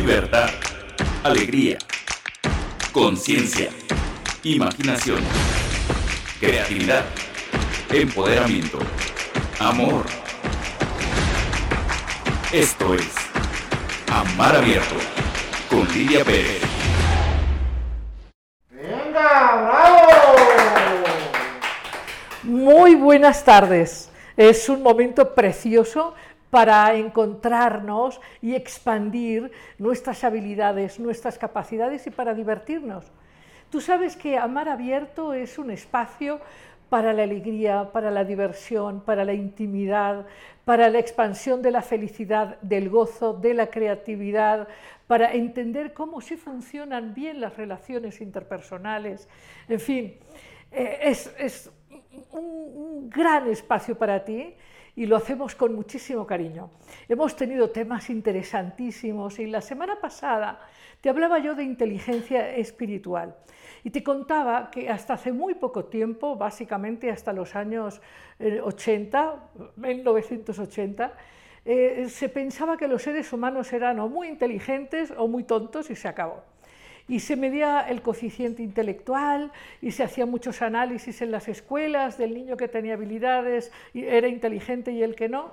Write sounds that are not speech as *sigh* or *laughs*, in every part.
libertad, alegría, conciencia, imaginación, creatividad, empoderamiento, amor. Esto es Amar Abierto con Lidia Pérez. ¡Venga, bravo! Muy buenas tardes. Es un momento precioso para encontrarnos y expandir nuestras habilidades, nuestras capacidades y para divertirnos. Tú sabes que Amar Abierto es un espacio para la alegría, para la diversión, para la intimidad, para la expansión de la felicidad, del gozo, de la creatividad, para entender cómo sí funcionan bien las relaciones interpersonales. En fin, eh, es, un gran espacio para ti y lo hacemos con muchísimo cariño. Hemos tenido temas interesantísimos y la semana pasada te hablaba yo de inteligencia espiritual y te contaba que hasta hace muy poco tiempo, básicamente hasta los años 80, eh, 1980, eh, se pensaba que los seres humanos eran o muy inteligentes o muy tontos y se acabó y se medía el coeficiente intelectual y se hacían muchos análisis en las escuelas del niño que tenía habilidades y era inteligente y el que no.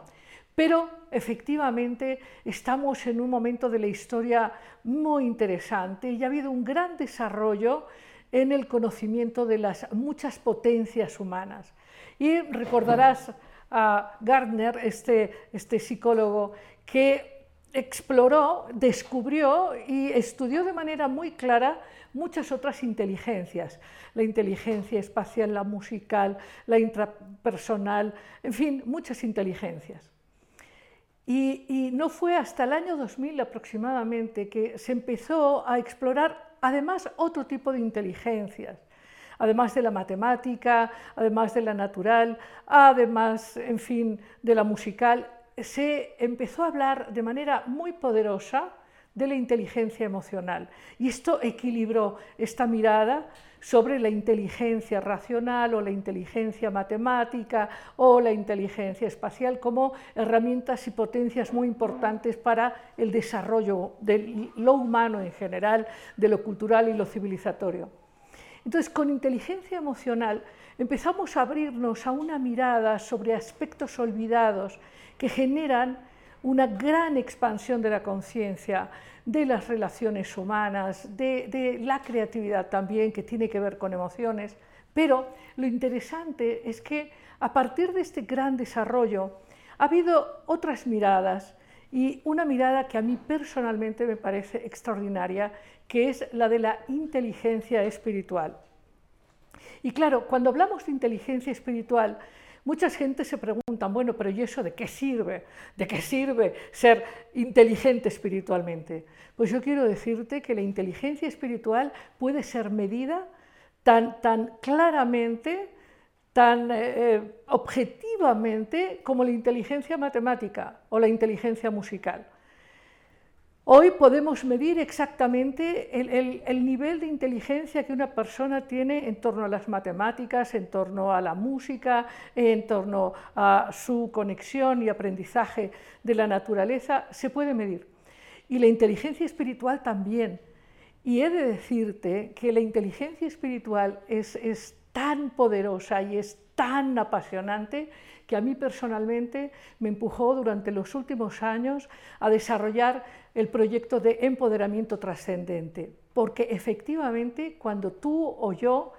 Pero efectivamente estamos en un momento de la historia muy interesante y ha habido un gran desarrollo en el conocimiento de las muchas potencias humanas. Y recordarás a Gardner, este, este psicólogo, que exploró, descubrió y estudió de manera muy clara muchas otras inteligencias, la inteligencia espacial, la musical, la intrapersonal, en fin, muchas inteligencias. Y, no fue hasta el año 2000 aproximadamente que se empezó a explorar además otro tipo de inteligencias, además de la matemática, además de la natural, además, en fin, de la musical, se empezó a hablar de manera muy poderosa de la inteligencia emocional. Y esto equilibró esta mirada sobre la inteligencia racional o la inteligencia matemática o la inteligencia espacial como herramientas y potencias muy importantes para el desarrollo de lo humano en general, de lo cultural y lo civilizatorio. Entonces, con inteligencia emocional empezamos a abrirnos a una mirada sobre aspectos olvidados que generan una gran expansión de la conciencia, de las relaciones humanas, de, la creatividad también, que tiene que ver con emociones. Pero lo interesante es que a partir de este gran desarrollo ha habido otras miradas y una mirada que a mí personalmente me parece extraordinaria, que es la de la inteligencia espiritual. Y claro, cuando hablamos de inteligencia espiritual, Muchas gente se preguntan, bueno, pero ¿y eso de qué sirve? ¿De qué sirve ser inteligente espiritualmente? Pues yo quiero decirte que la inteligencia espiritual puede ser medida tan, tan claramente, tan eh, eh, objetivamente como la inteligencia matemática o la inteligencia musical. Hoy podemos medir exactamente el, nivel de inteligencia que una persona tiene en torno a las matemáticas, en torno a la música, en torno a su conexión y aprendizaje de la naturaleza, se puede medir. Y la inteligencia espiritual también. Y he de decirte que la inteligencia espiritual es, es tan poderosa y es tan apasionante que a mí personalmente me empujó durante los últimos años a desarrollar el proyecto de empoderamiento trascendente, porque efectivamente cuando tú o yo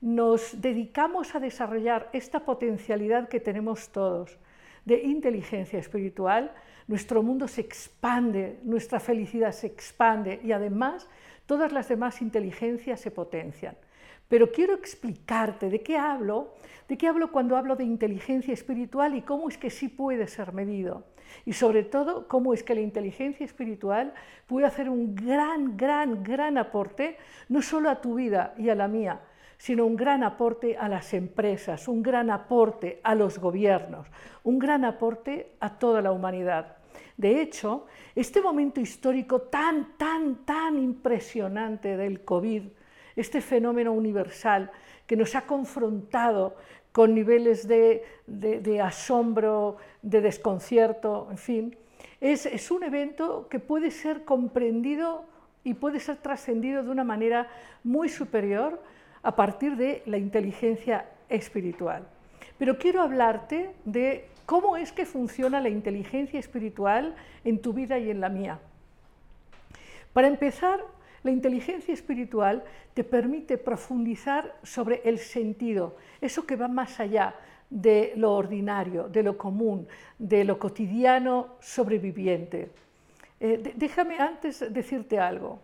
nos dedicamos a desarrollar esta potencialidad que tenemos todos de inteligencia espiritual, nuestro mundo se expande, nuestra felicidad se expande y además todas las demás inteligencias se potencian. Pero quiero explicarte de qué hablo, de qué hablo cuando hablo de inteligencia espiritual y cómo es que sí puede ser medido. Y sobre todo, cómo es que la inteligencia espiritual puede hacer un gran, gran, gran aporte, no solo a tu vida y a la mía, sino un gran aporte a las empresas, un gran aporte a los gobiernos, un gran aporte a toda la humanidad. De hecho, este momento histórico tan, tan, tan impresionante del COVID, este fenómeno universal que nos ha confrontado con niveles de, asombro, de desconcierto, en fin, Es, es un evento que puede ser comprendido y puede ser trascendido de una manera muy superior a partir de la inteligencia espiritual. Pero quiero hablarte de cómo es que funciona la inteligencia espiritual en tu vida y en la mía. Para empezar, la inteligencia espiritual te permite profundizar sobre el sentido, eso que va más allá de lo ordinario, de lo común, de lo cotidiano sobreviviente. Eh, déjame antes decirte algo.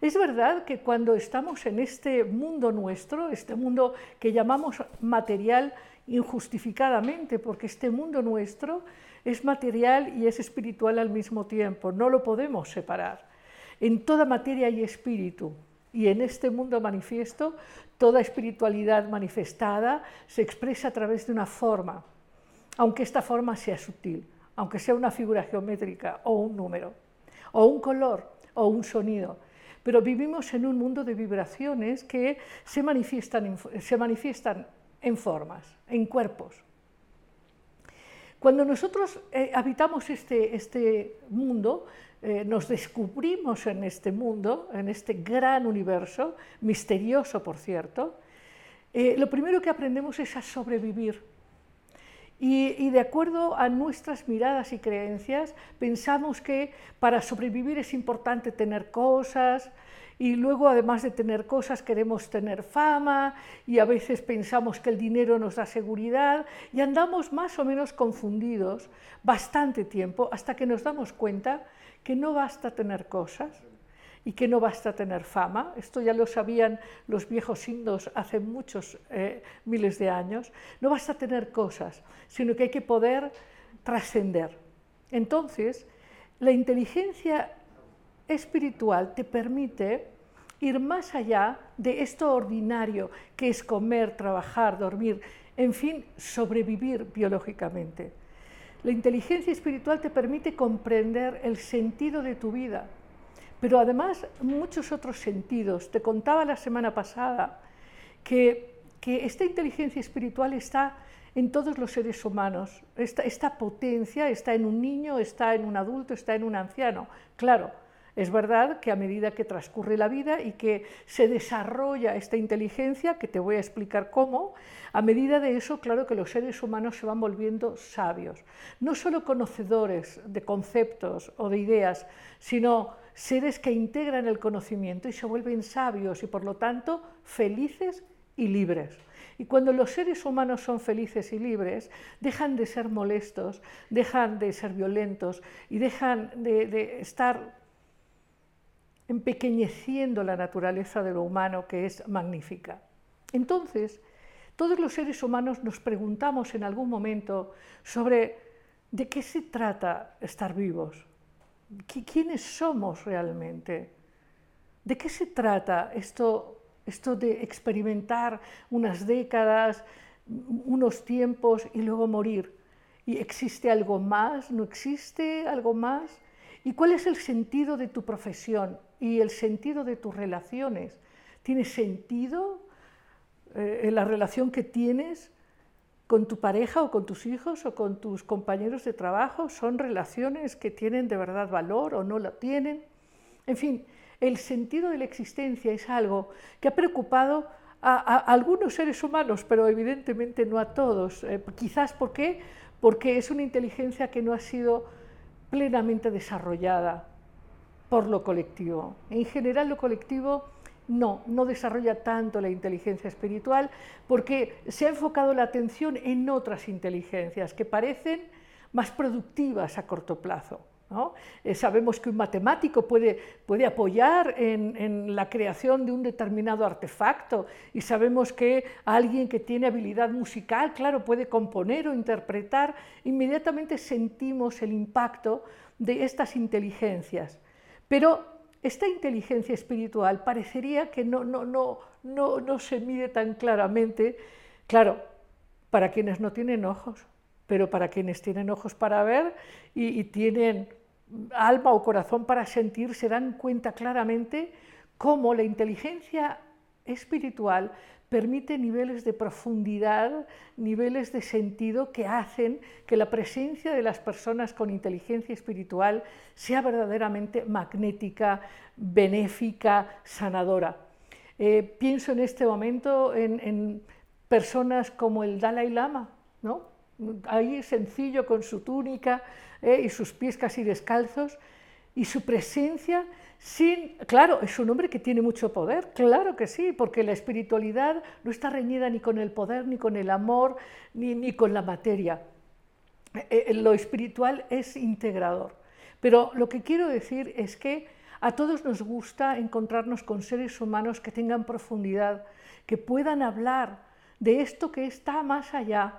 Es verdad que cuando estamos en este mundo nuestro, este mundo que llamamos material injustificadamente, porque este mundo nuestro es material y es espiritual al mismo tiempo, no lo podemos separar. En toda materia hay espíritu, y en este mundo manifiesto, toda espiritualidad manifestada se expresa a través de una forma, aunque esta forma sea sutil, aunque sea una figura geométrica o un número, o un color o un sonido pero vivimos en un mundo de vibraciones que se manifiestan en, se manifiestan en formas, en cuerpos. Cuando nosotros eh, habitamos este, este mundo, eh, nos descubrimos en este mundo, en este gran universo, misterioso por cierto, eh, lo primero que aprendemos es a sobrevivir. Y, y, de acuerdo a nuestras miradas y creencias, pensamos que para sobrevivir es importante tener cosas, y luego además de tener cosas queremos tener fama y a veces pensamos que el dinero nos da seguridad y andamos más o menos confundidos bastante tiempo hasta que nos damos cuenta que no basta tener cosas y que no basta tener fama. Esto ya lo sabían los viejos indos hace muchos eh, miles de años. No basta tener cosas, sino que hay que poder trascender. Entonces, la inteligencia espiritual te permite ir más allá de esto ordinario que es comer, trabajar, dormir, en fin, sobrevivir biológicamente. La inteligencia espiritual te permite comprender el sentido de tu vida, pero además muchos otros sentidos. Te contaba la semana pasada que, esta inteligencia espiritual está en todos los seres humanos. esta potencia está en un niño, está en un adulto, está en un anciano. Claro, es verdad que a medida que transcurre la vida y que se desarrolla esta inteligencia, que te voy a explicar cómo, a medida de eso, claro que los seres humanos se van volviendo sabios, no solo conocedores de conceptos o de ideas, sino seres que integran el conocimiento y se vuelven sabios y por lo tanto felices y libres. Y cuando los seres humanos son felices y libres, dejan de ser molestos, dejan de ser violentos y dejan de, de estar empequeñeciendo la naturaleza de lo humano que es magnífica. Entonces, todos los seres humanos nos preguntamos en algún momento sobre de qué se trata estar vivos, quiénes somos realmente, de qué se trata esto, esto de experimentar unas décadas, unos tiempos y luego morir. ¿Y existe algo más? ¿No existe algo más? ¿Y cuál es el sentido de tu profesión? Y el sentido de tus relaciones. ¿Tiene sentido eh, la relación que tienes con tu pareja o con tus hijos o con tus compañeros de trabajo? ¿Son relaciones que tienen de verdad valor o no lo tienen? En fin, el sentido de la existencia es algo que ha preocupado a, algunos seres humanos, pero evidentemente no a todos. Eh, quizás ¿por qué? porque es una inteligencia que no ha sido plenamente desarrollada por lo colectivo. En general lo colectivo no, no desarrolla tanto la inteligencia espiritual porque se ha enfocado la atención en otras inteligencias que parecen más productivas a corto plazo. Eh, sabemos que un matemático puede, puede apoyar en, en, la creación de un determinado artefacto y sabemos que alguien que tiene habilidad musical, claro, puede componer o interpretar, inmediatamente sentimos el impacto de estas inteligencias. Pero esta inteligencia espiritual parecería que no, no, no, no, no se mide tan claramente, claro, para quienes no tienen ojos, pero para quienes tienen ojos para ver y, y tienen alma o corazón para sentir, se dan cuenta claramente cómo la inteligencia espiritual permite niveles de profundidad, niveles de sentido que hacen que la presencia de las personas con inteligencia espiritual sea verdaderamente magnética, benéfica, sanadora. Eh, pienso en este momento en, personas como el Dalai Lama, ¿no? ahí sencillo con su túnica eh, y sus pies casi descalzos, y su presencia sin, claro, es un hombre que tiene mucho poder, claro que sí, porque la espiritualidad no está reñida ni con el poder, ni con el amor, ni, ni con la materia. Eh, eh, lo espiritual es integrador. Pero lo que quiero decir es que a todos nos gusta encontrarnos con seres humanos que tengan profundidad, que puedan hablar de esto que está más allá,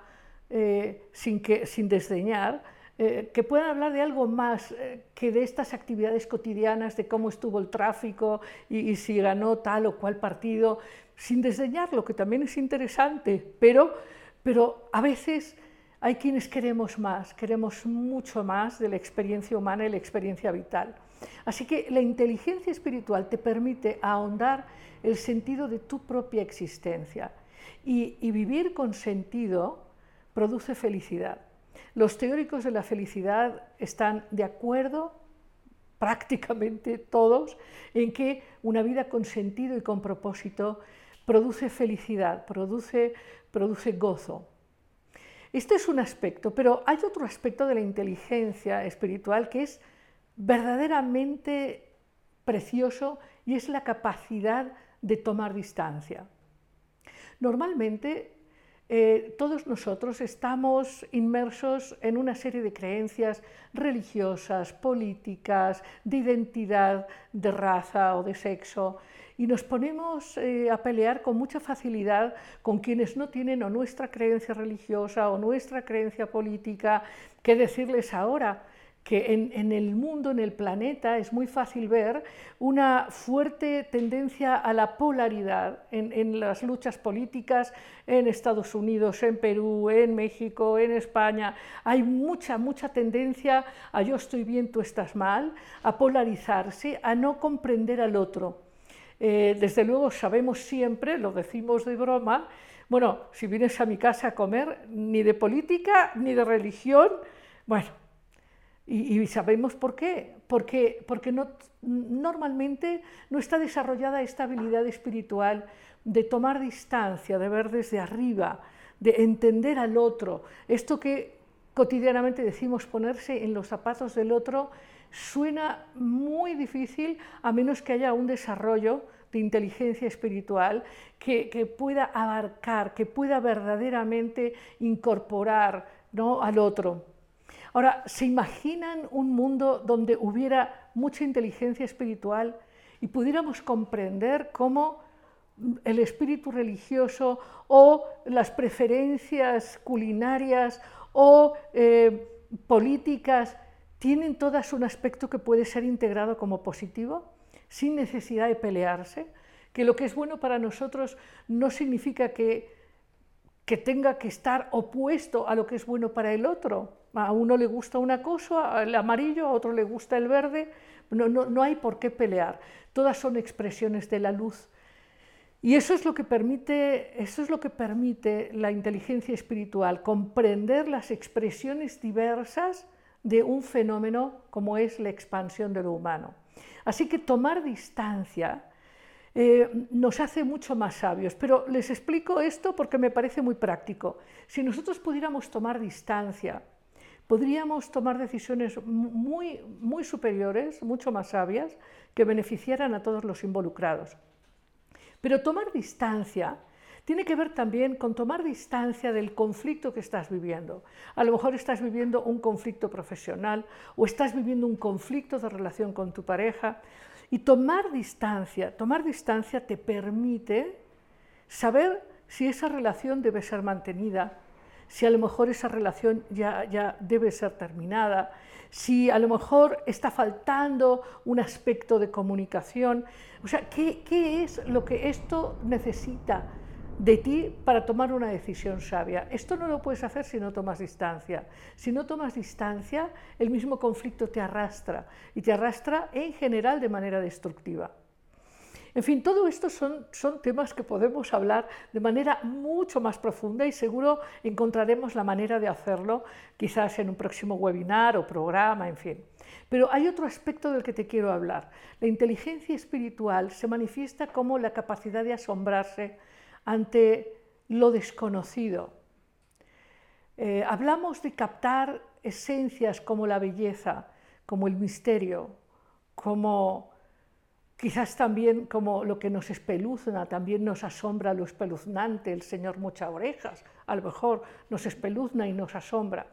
eh, sin, que, sin desdeñar, eh, que puedan hablar de algo más eh, que de estas actividades cotidianas, de cómo estuvo el tráfico y, si ganó tal o cual partido, sin desdeñarlo, que también es interesante, pero, pero a veces hay quienes queremos más, queremos mucho más de la experiencia humana y la experiencia vital. Así que la inteligencia espiritual te permite ahondar el sentido de tu propia existencia y, y vivir con sentido produce felicidad. Los teóricos de la felicidad están de acuerdo, prácticamente todos, en que una vida con sentido y con propósito produce felicidad, produce, produce gozo. Este es un aspecto, pero hay otro aspecto de la inteligencia espiritual que es verdaderamente precioso y es la capacidad de tomar distancia. Normalmente eh, todos nosotros estamos inmersos en una serie de creencias religiosas, políticas, de identidad, de raza o de sexo, y nos ponemos eh, a pelear con mucha facilidad con quienes no tienen o nuestra creencia religiosa o nuestra creencia política. ¿Qué decirles ahora? Que en, el mundo, en el planeta, es muy fácil ver una fuerte tendencia a la polaridad en, las luchas políticas en Estados Unidos, en Perú, en México, en España. Hay mucha, mucha tendencia a yo estoy bien, tú estás mal, a polarizarse, a no comprender al otro. Eh, desde luego sabemos siempre, lo decimos de broma, bueno, si vienes a mi casa a comer, ni de política ni de religión, bueno, y, sabemos por qué, porque, porque no, normalmente no está desarrollada esta habilidad espiritual de tomar distancia, de ver desde arriba, de entender al otro. Esto que cotidianamente decimos ponerse en los zapatos del otro suena muy difícil a menos que haya un desarrollo de inteligencia espiritual que, que pueda abarcar, que pueda verdaderamente incorporar ¿no? al otro. Ahora, ¿se imaginan un mundo donde hubiera mucha inteligencia espiritual y pudiéramos comprender cómo el espíritu religioso o las preferencias culinarias o eh, políticas tienen todas un aspecto que puede ser integrado como positivo, sin necesidad de pelearse, que lo que es bueno para nosotros no significa que, que tenga que estar opuesto a lo que es bueno para el otro, a uno le gusta una cosa, el amarillo, a otro le gusta el verde, no, no, hay por qué pelear, todas son expresiones de la luz. Y eso es, lo que permite, eso es lo que permite la inteligencia espiritual, comprender las expresiones diversas de un fenómeno como es la expansión de lo humano. Así que tomar distancia eh, nos hace mucho más sabios. Pero les explico esto porque me parece muy práctico. Si nosotros pudiéramos tomar distancia podríamos tomar decisiones muy, muy superiores, mucho más sabias, que beneficiaran a todos los involucrados. Pero tomar distancia tiene que ver también con tomar distancia del conflicto que estás viviendo. A lo mejor estás viviendo un conflicto profesional o estás viviendo un conflicto de relación con tu pareja. Y tomar distancia, tomar distancia te permite saber si esa relación debe ser mantenida si a lo mejor esa relación ya, ya debe ser terminada, si a lo mejor está faltando un aspecto de comunicación. O sea, ¿qué, ¿qué, es lo que esto necesita de ti para tomar una decisión sabia? Esto no lo puedes hacer si no tomas distancia. Si no tomas distancia, el mismo conflicto te arrastra y te arrastra en general de manera destructiva. En fin, todo esto son, temas que podemos hablar de manera mucho más profunda y seguro encontraremos la manera de hacerlo quizás en un próximo webinar o programa, en fin. Pero hay otro aspecto del que te quiero hablar. La inteligencia espiritual se manifiesta como la capacidad de asombrarse ante lo desconocido. Eh, hablamos de captar esencias como la belleza, como el misterio, como quizás también como lo que nos espeluzna, también nos asombra lo espeluznante, el Señor muchas orejas, a lo mejor nos espeluzna y nos asombra.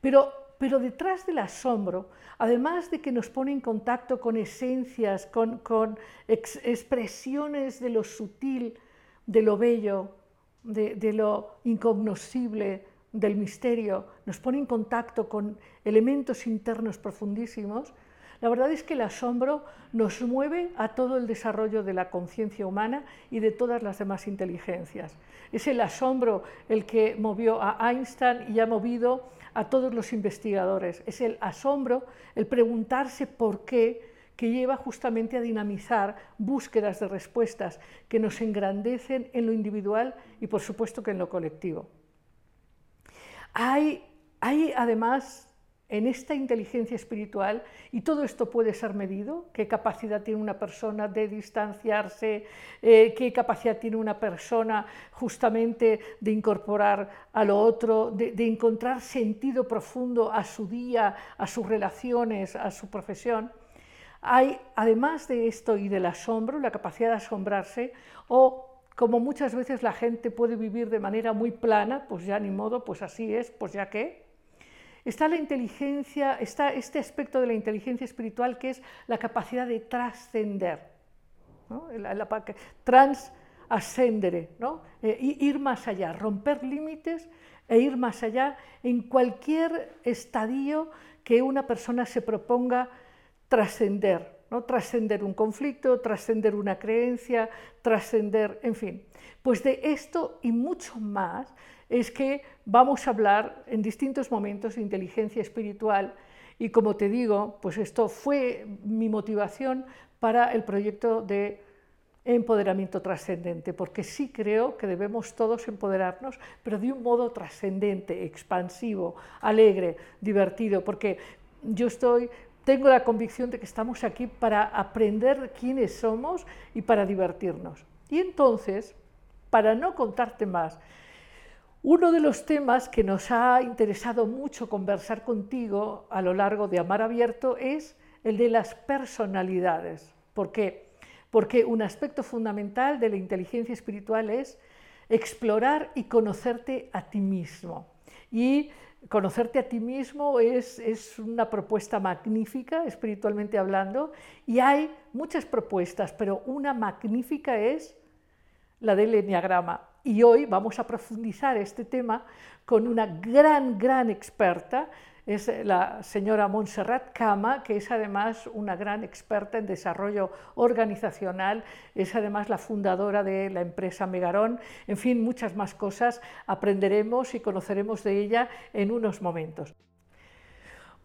Pero, pero detrás del asombro, además de que nos pone en contacto con esencias, con, expresiones de lo sutil, de lo bello, de lo incognoscible, del misterio, nos pone en contacto con elementos internos profundísimos, la verdad es que el asombro nos mueve a todo el desarrollo de la conciencia humana y de todas las demás inteligencias. Es el asombro el que movió a Einstein y ha movido a todos los investigadores. Es el asombro, el preguntarse por qué, que lleva justamente a dinamizar búsquedas de respuestas que nos engrandecen en lo individual y por supuesto que en lo colectivo. Hay, hay además en esta inteligencia espiritual, y todo esto puede ser medido, qué capacidad tiene una persona de distanciarse, eh, qué capacidad tiene una persona justamente de incorporar a lo otro, de, de encontrar sentido profundo a su día, a sus relaciones, a su profesión. Hay, además de esto y del asombro, la capacidad de asombrarse, o como muchas veces la gente puede vivir de manera muy plana, pues ya ni modo, pues así es, pues ya qué, está la inteligencia, está este aspecto de la inteligencia espiritual que es la capacidad de trascender, ¿no? Eh, ir más allá, romper límites e ir más allá en cualquier estadio que una persona se proponga trascender, ¿no? trascender un conflicto, trascender una creencia, trascender, en fin. Pues de esto y mucho más es que vamos a hablar en distintos momentos de inteligencia espiritual y como te digo, pues esto fue mi motivación para el proyecto de empoderamiento trascendente, porque sí creo que debemos todos empoderarnos, pero de un modo trascendente, expansivo, alegre, divertido, porque yo estoy tengo la convicción de que estamos aquí para aprender quiénes somos y para divertirnos. Y entonces, para no contarte más, uno de los temas que nos ha interesado mucho conversar contigo a lo largo de Amar Abierto es el de las personalidades. ¿Por qué? Porque un aspecto fundamental de la inteligencia espiritual es explorar y conocerte a ti mismo. Y conocerte a ti mismo es, es, una propuesta magnífica, espiritualmente hablando, y hay muchas propuestas, pero una magnífica es la del enneagrama. Y hoy vamos a profundizar este tema con una gran, gran experta, es la señora Montserrat Cama, que es además una gran experta en desarrollo organizacional, es además la fundadora de la empresa Megarón, en fin, muchas más cosas aprenderemos y conoceremos de ella en unos momentos.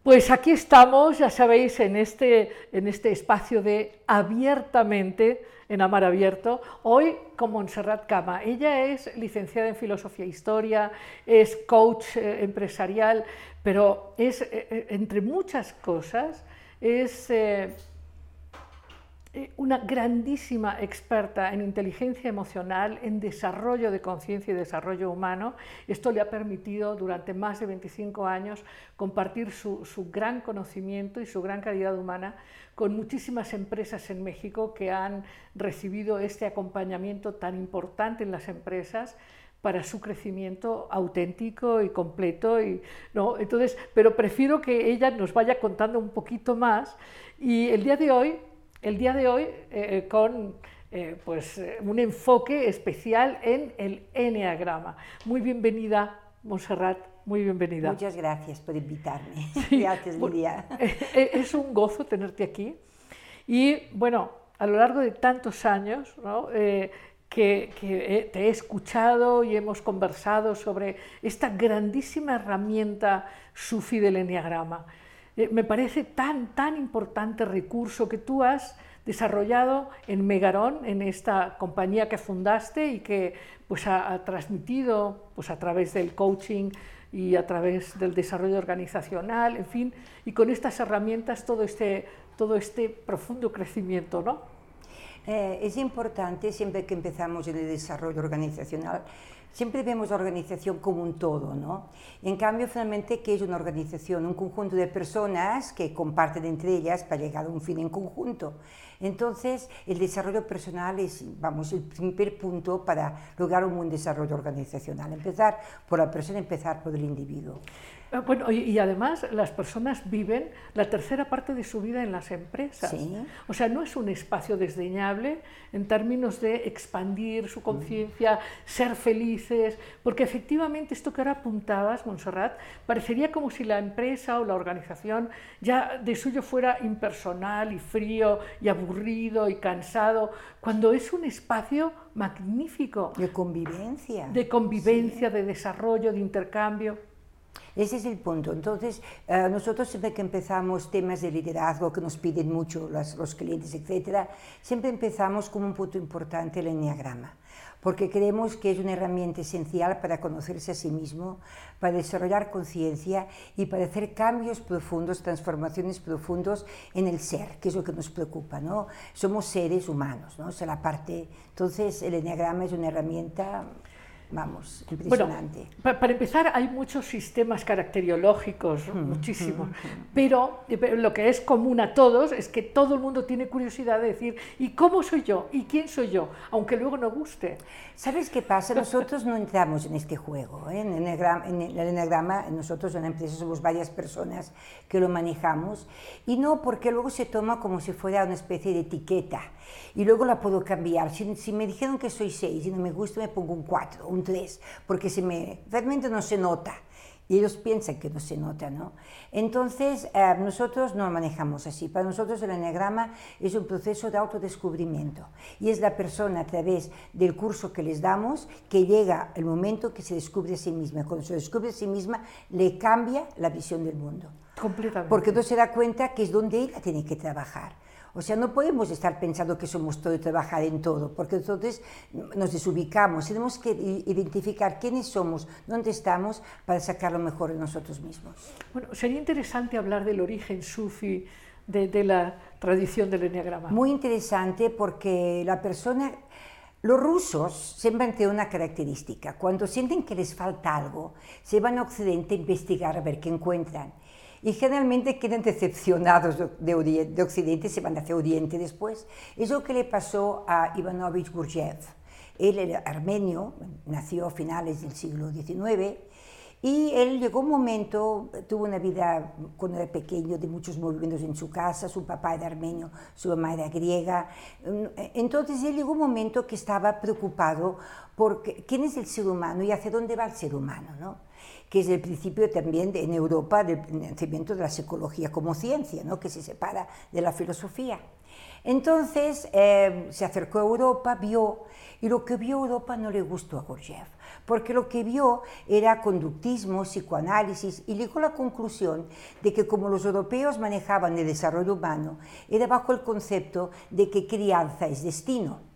Pues aquí estamos, ya sabéis, en este, en este espacio de abiertamente en Amar Abierto, hoy con Montserrat Cama. Ella es licenciada en Filosofía e Historia, es coach eh, empresarial, pero es, eh, eh, entre muchas cosas, es una grandísima experta en inteligencia emocional, en desarrollo de conciencia y desarrollo humano. Esto le ha permitido durante más de 25 años compartir su, su gran conocimiento y su gran calidad humana con muchísimas empresas en México que han recibido este acompañamiento tan importante en las empresas para su crecimiento auténtico y completo. Y, ¿no? Entonces, pero prefiero que ella nos vaya contando un poquito más. Y el día de hoy, el día de hoy eh, con eh, pues, eh, un enfoque especial en el Enneagrama. Muy bienvenida, Monserrat. Muy bienvenida. Muchas gracias por invitarme. *laughs* gracias, Lidia. *laughs* Eh, eh, es un gozo tenerte aquí. Y bueno, a lo largo de tantos años eh, que, te he escuchado y hemos conversado sobre esta grandísima herramienta sufi del Enneagrama, me parece tan, tan importante recurso que tú has desarrollado en Megarón, en esta compañía que fundaste y que pues, ha, ha transmitido pues, a través del coaching y a través del desarrollo organizacional, en fin, y con estas herramientas todo este, todo este profundo crecimiento, ¿no? Eh, es importante siempre que empezamos en el desarrollo organizacional, siempre vemos la organización como un todo, ¿no? En cambio, finalmente, ¿qué es una organización? Un conjunto de personas que comparten entre ellas para llegar a un fin en conjunto. Entonces, el desarrollo personal es, vamos, el primer punto para lograr un buen desarrollo organizacional. Empezar por la persona, empezar por el individuo. Ah, bueno, y, además las personas viven la tercera parte de su vida en las empresas. Sí. O sea, no es un espacio desdeñable en términos de expandir su conciencia, ser felices, porque efectivamente esto que ahora apuntabas, Montserrat, parecería como si la empresa o la organización ya de suyo fuera impersonal y frío y aburrido y cansado, cuando es un espacio magnífico. De convivencia. De convivencia, sí. de desarrollo, de intercambio. Ese es el punto. Entonces, uh, nosotros siempre que empezamos temas de liderazgo que nos piden mucho los, los clientes, etcétera, siempre empezamos con un punto importante, el enneagrama, porque creemos que es una herramienta esencial para conocerse a sí mismo, para desarrollar conciencia y para hacer cambios profundos, transformaciones profundos en el ser, que es lo que nos preocupa, ¿no? Somos seres humanos, ¿no? O sea, la parte, entonces el enneagrama es una herramienta vamos, impresionante. Bueno, para, empezar, hay muchos sistemas caracteriológicos, mm, muchísimos, mm, pero, pero lo que es común a todos es que todo el mundo tiene curiosidad de decir, ¿y cómo soy yo? ¿Y quién soy yo? Aunque luego no guste. ¿Sabes qué pasa? Nosotros no entramos en este juego. ¿eh? En, el enagrama, en el enagrama, nosotros en la empresa somos varias personas que lo manejamos, y no porque luego se toma como si fuera una especie de etiqueta, y luego la puedo cambiar. Si, si me dijeron que soy 6 y no me gusta, me pongo un 4, un 3, porque se me, realmente no se nota. Y ellos piensan que no se nota, ¿no? Entonces, eh, nosotros no manejamos así. Para nosotros el eneagrama es un proceso de autodescubrimiento. Y es la persona a través del curso que les damos que llega el momento que se descubre a sí misma. Cuando se descubre a sí misma, le cambia la visión del mundo. Completamente. Porque no se da cuenta que es donde ella tiene que trabajar. O sea, no podemos estar pensando que somos todo y trabajar en todo, porque entonces nos desubicamos. Tenemos que identificar quiénes somos, dónde estamos, para sacar lo mejor de nosotros mismos. Bueno, sería interesante hablar del origen sufi de, de la tradición del enneagrama. Muy interesante porque la persona... Los rusos siempre tienen una característica. Cuando sienten que les falta algo, se van a Occidente a investigar a ver qué encuentran y generalmente quedan decepcionados de, Oriente, de Occidente y se van hacia Oriente después. Es lo que le pasó a Ivanovich Gurdjieff. Él era armenio, nació a finales del siglo XIX y él llegó un momento, tuvo una vida cuando era pequeño de muchos movimientos en su casa, su papá era armenio, su mamá era griega. Entonces él llegó un momento que estaba preocupado por quién es el ser humano y hacia dónde va el ser humano. ¿no? Que es el principio también de, en Europa del nacimiento de la psicología como ciencia, ¿no? que se separa de la filosofía. Entonces eh, se acercó a Europa, vio, y lo que vio Europa no le gustó a Gurdjieff, porque lo que vio era conductismo, psicoanálisis, y llegó a la conclusión de que como los europeos manejaban el desarrollo humano, era bajo el concepto de que crianza es destino.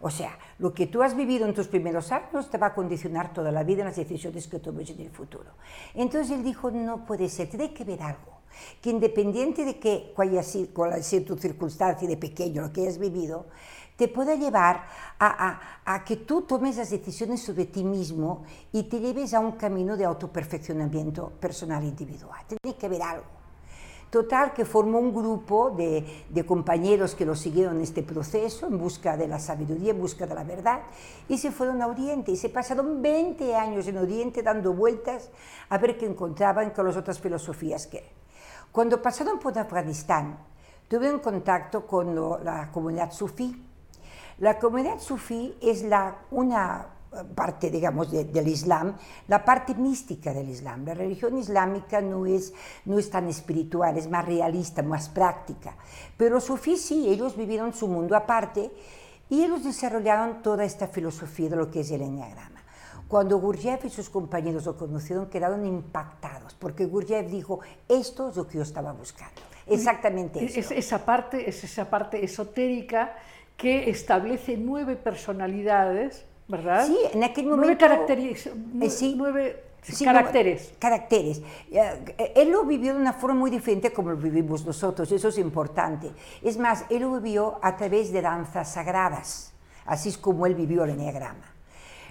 O sea, lo que tú has vivido en tus primeros años te va a condicionar toda la vida en las decisiones que tomes en el futuro. Entonces él dijo, no puede ser, tiene que ver algo, que independiente de que, cuál haya sido, cuál haya tu circunstancia de pequeño, lo que hayas vivido, te pueda llevar a, que tú tomes las decisiones sobre ti mismo y te lleves a un camino de autoperfeccionamiento personal e individual. Tiene que ver algo. Total, que formó un grupo de, de, compañeros que lo siguieron en este proceso, en busca de la sabiduría, en busca de la verdad, y se fueron a Oriente, y se pasaron 20 años en Oriente dando vueltas a ver qué encontraban con las otras filosofías que... Cuando pasaron por Afganistán, tuvieron contacto con lo, la comunidad sufí. La comunidad sufí es la, una parte, digamos, de, del Islam, la parte mística del Islam. La religión islámica no es, no es tan espiritual, es más realista, más práctica. Pero los sufís sí, ellos vivieron su mundo aparte y ellos desarrollaron toda esta filosofía de lo que es el enneagrama. Cuando Gurdjieff y sus compañeros lo conocieron, quedaron impactados, porque Gurdjieff dijo, esto es lo que yo estaba buscando. exactamente es, eso. es esa parte, es esa parte esotérica que establece nueve personalidades, ¿verdad? Sí, en aquel Nueve momento... caracteres, eh, sí. nueve Sí, caracteres. no, caracteres. Eh, Él lo vivió de una forma muy diferente como lo vivimos nosotros, eso es importante. Es más, él lo vivió a través de danzas sagradas, así es como él vivió el enneagrama.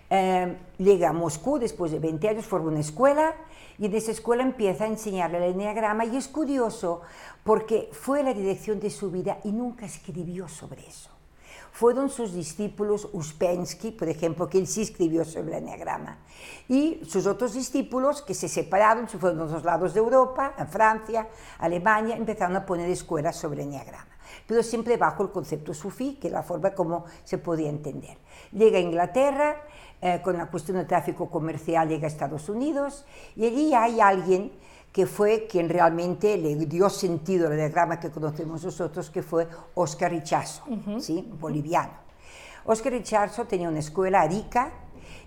Eh, llega a Moscú después de 20 años, forma una escuela y en esa escuela empieza a enseñarle el enneagrama y es curioso porque fue la dirección de su vida y nunca escribió sobre eso fueron sus discípulos Uspensky, por ejemplo, que él sí escribió sobre el enneagrama, y sus otros discípulos que se separaron, se fueron a los lados de Europa, a Francia, Alemania, empezaron a poner escuelas sobre el enneagrama, pero siempre bajo el concepto sufí, que es la forma como se podía entender. Llega a Inglaterra, eh, con la cuestión del tráfico comercial llega a Estados Unidos, y allí hay alguien que fue quien realmente le dio sentido al diagrama que conocemos nosotros, que fue Oscar Richazo, ¿sí? boliviano. Oscar Richazo tenía una escuela, Arica,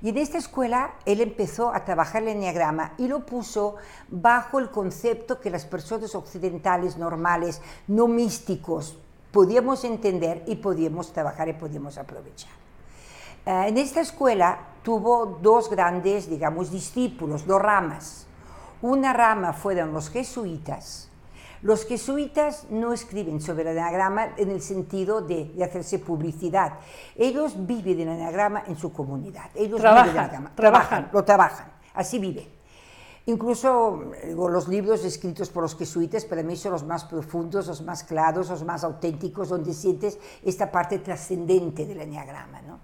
y en esta escuela él empezó a trabajar el enneagrama y lo puso bajo el concepto que las personas occidentales normales, no místicos, podíamos entender y podíamos trabajar y podíamos aprovechar. Eh, en esta escuela tuvo dos grandes, digamos, discípulos, dos ramas. Una rama fueron los jesuitas. Los jesuitas no escriben sobre el anagrama en el sentido de, de hacerse publicidad. Ellos viven el anagrama en su comunidad. Ellos Trabajan, viven el anagrama. trabajan. lo trabajan, así viven. Incluso eh, los libros escritos por los jesuitas para mí son los más profundos, los más claros, los más auténticos, donde sientes esta parte trascendente del enneagrama. ¿no?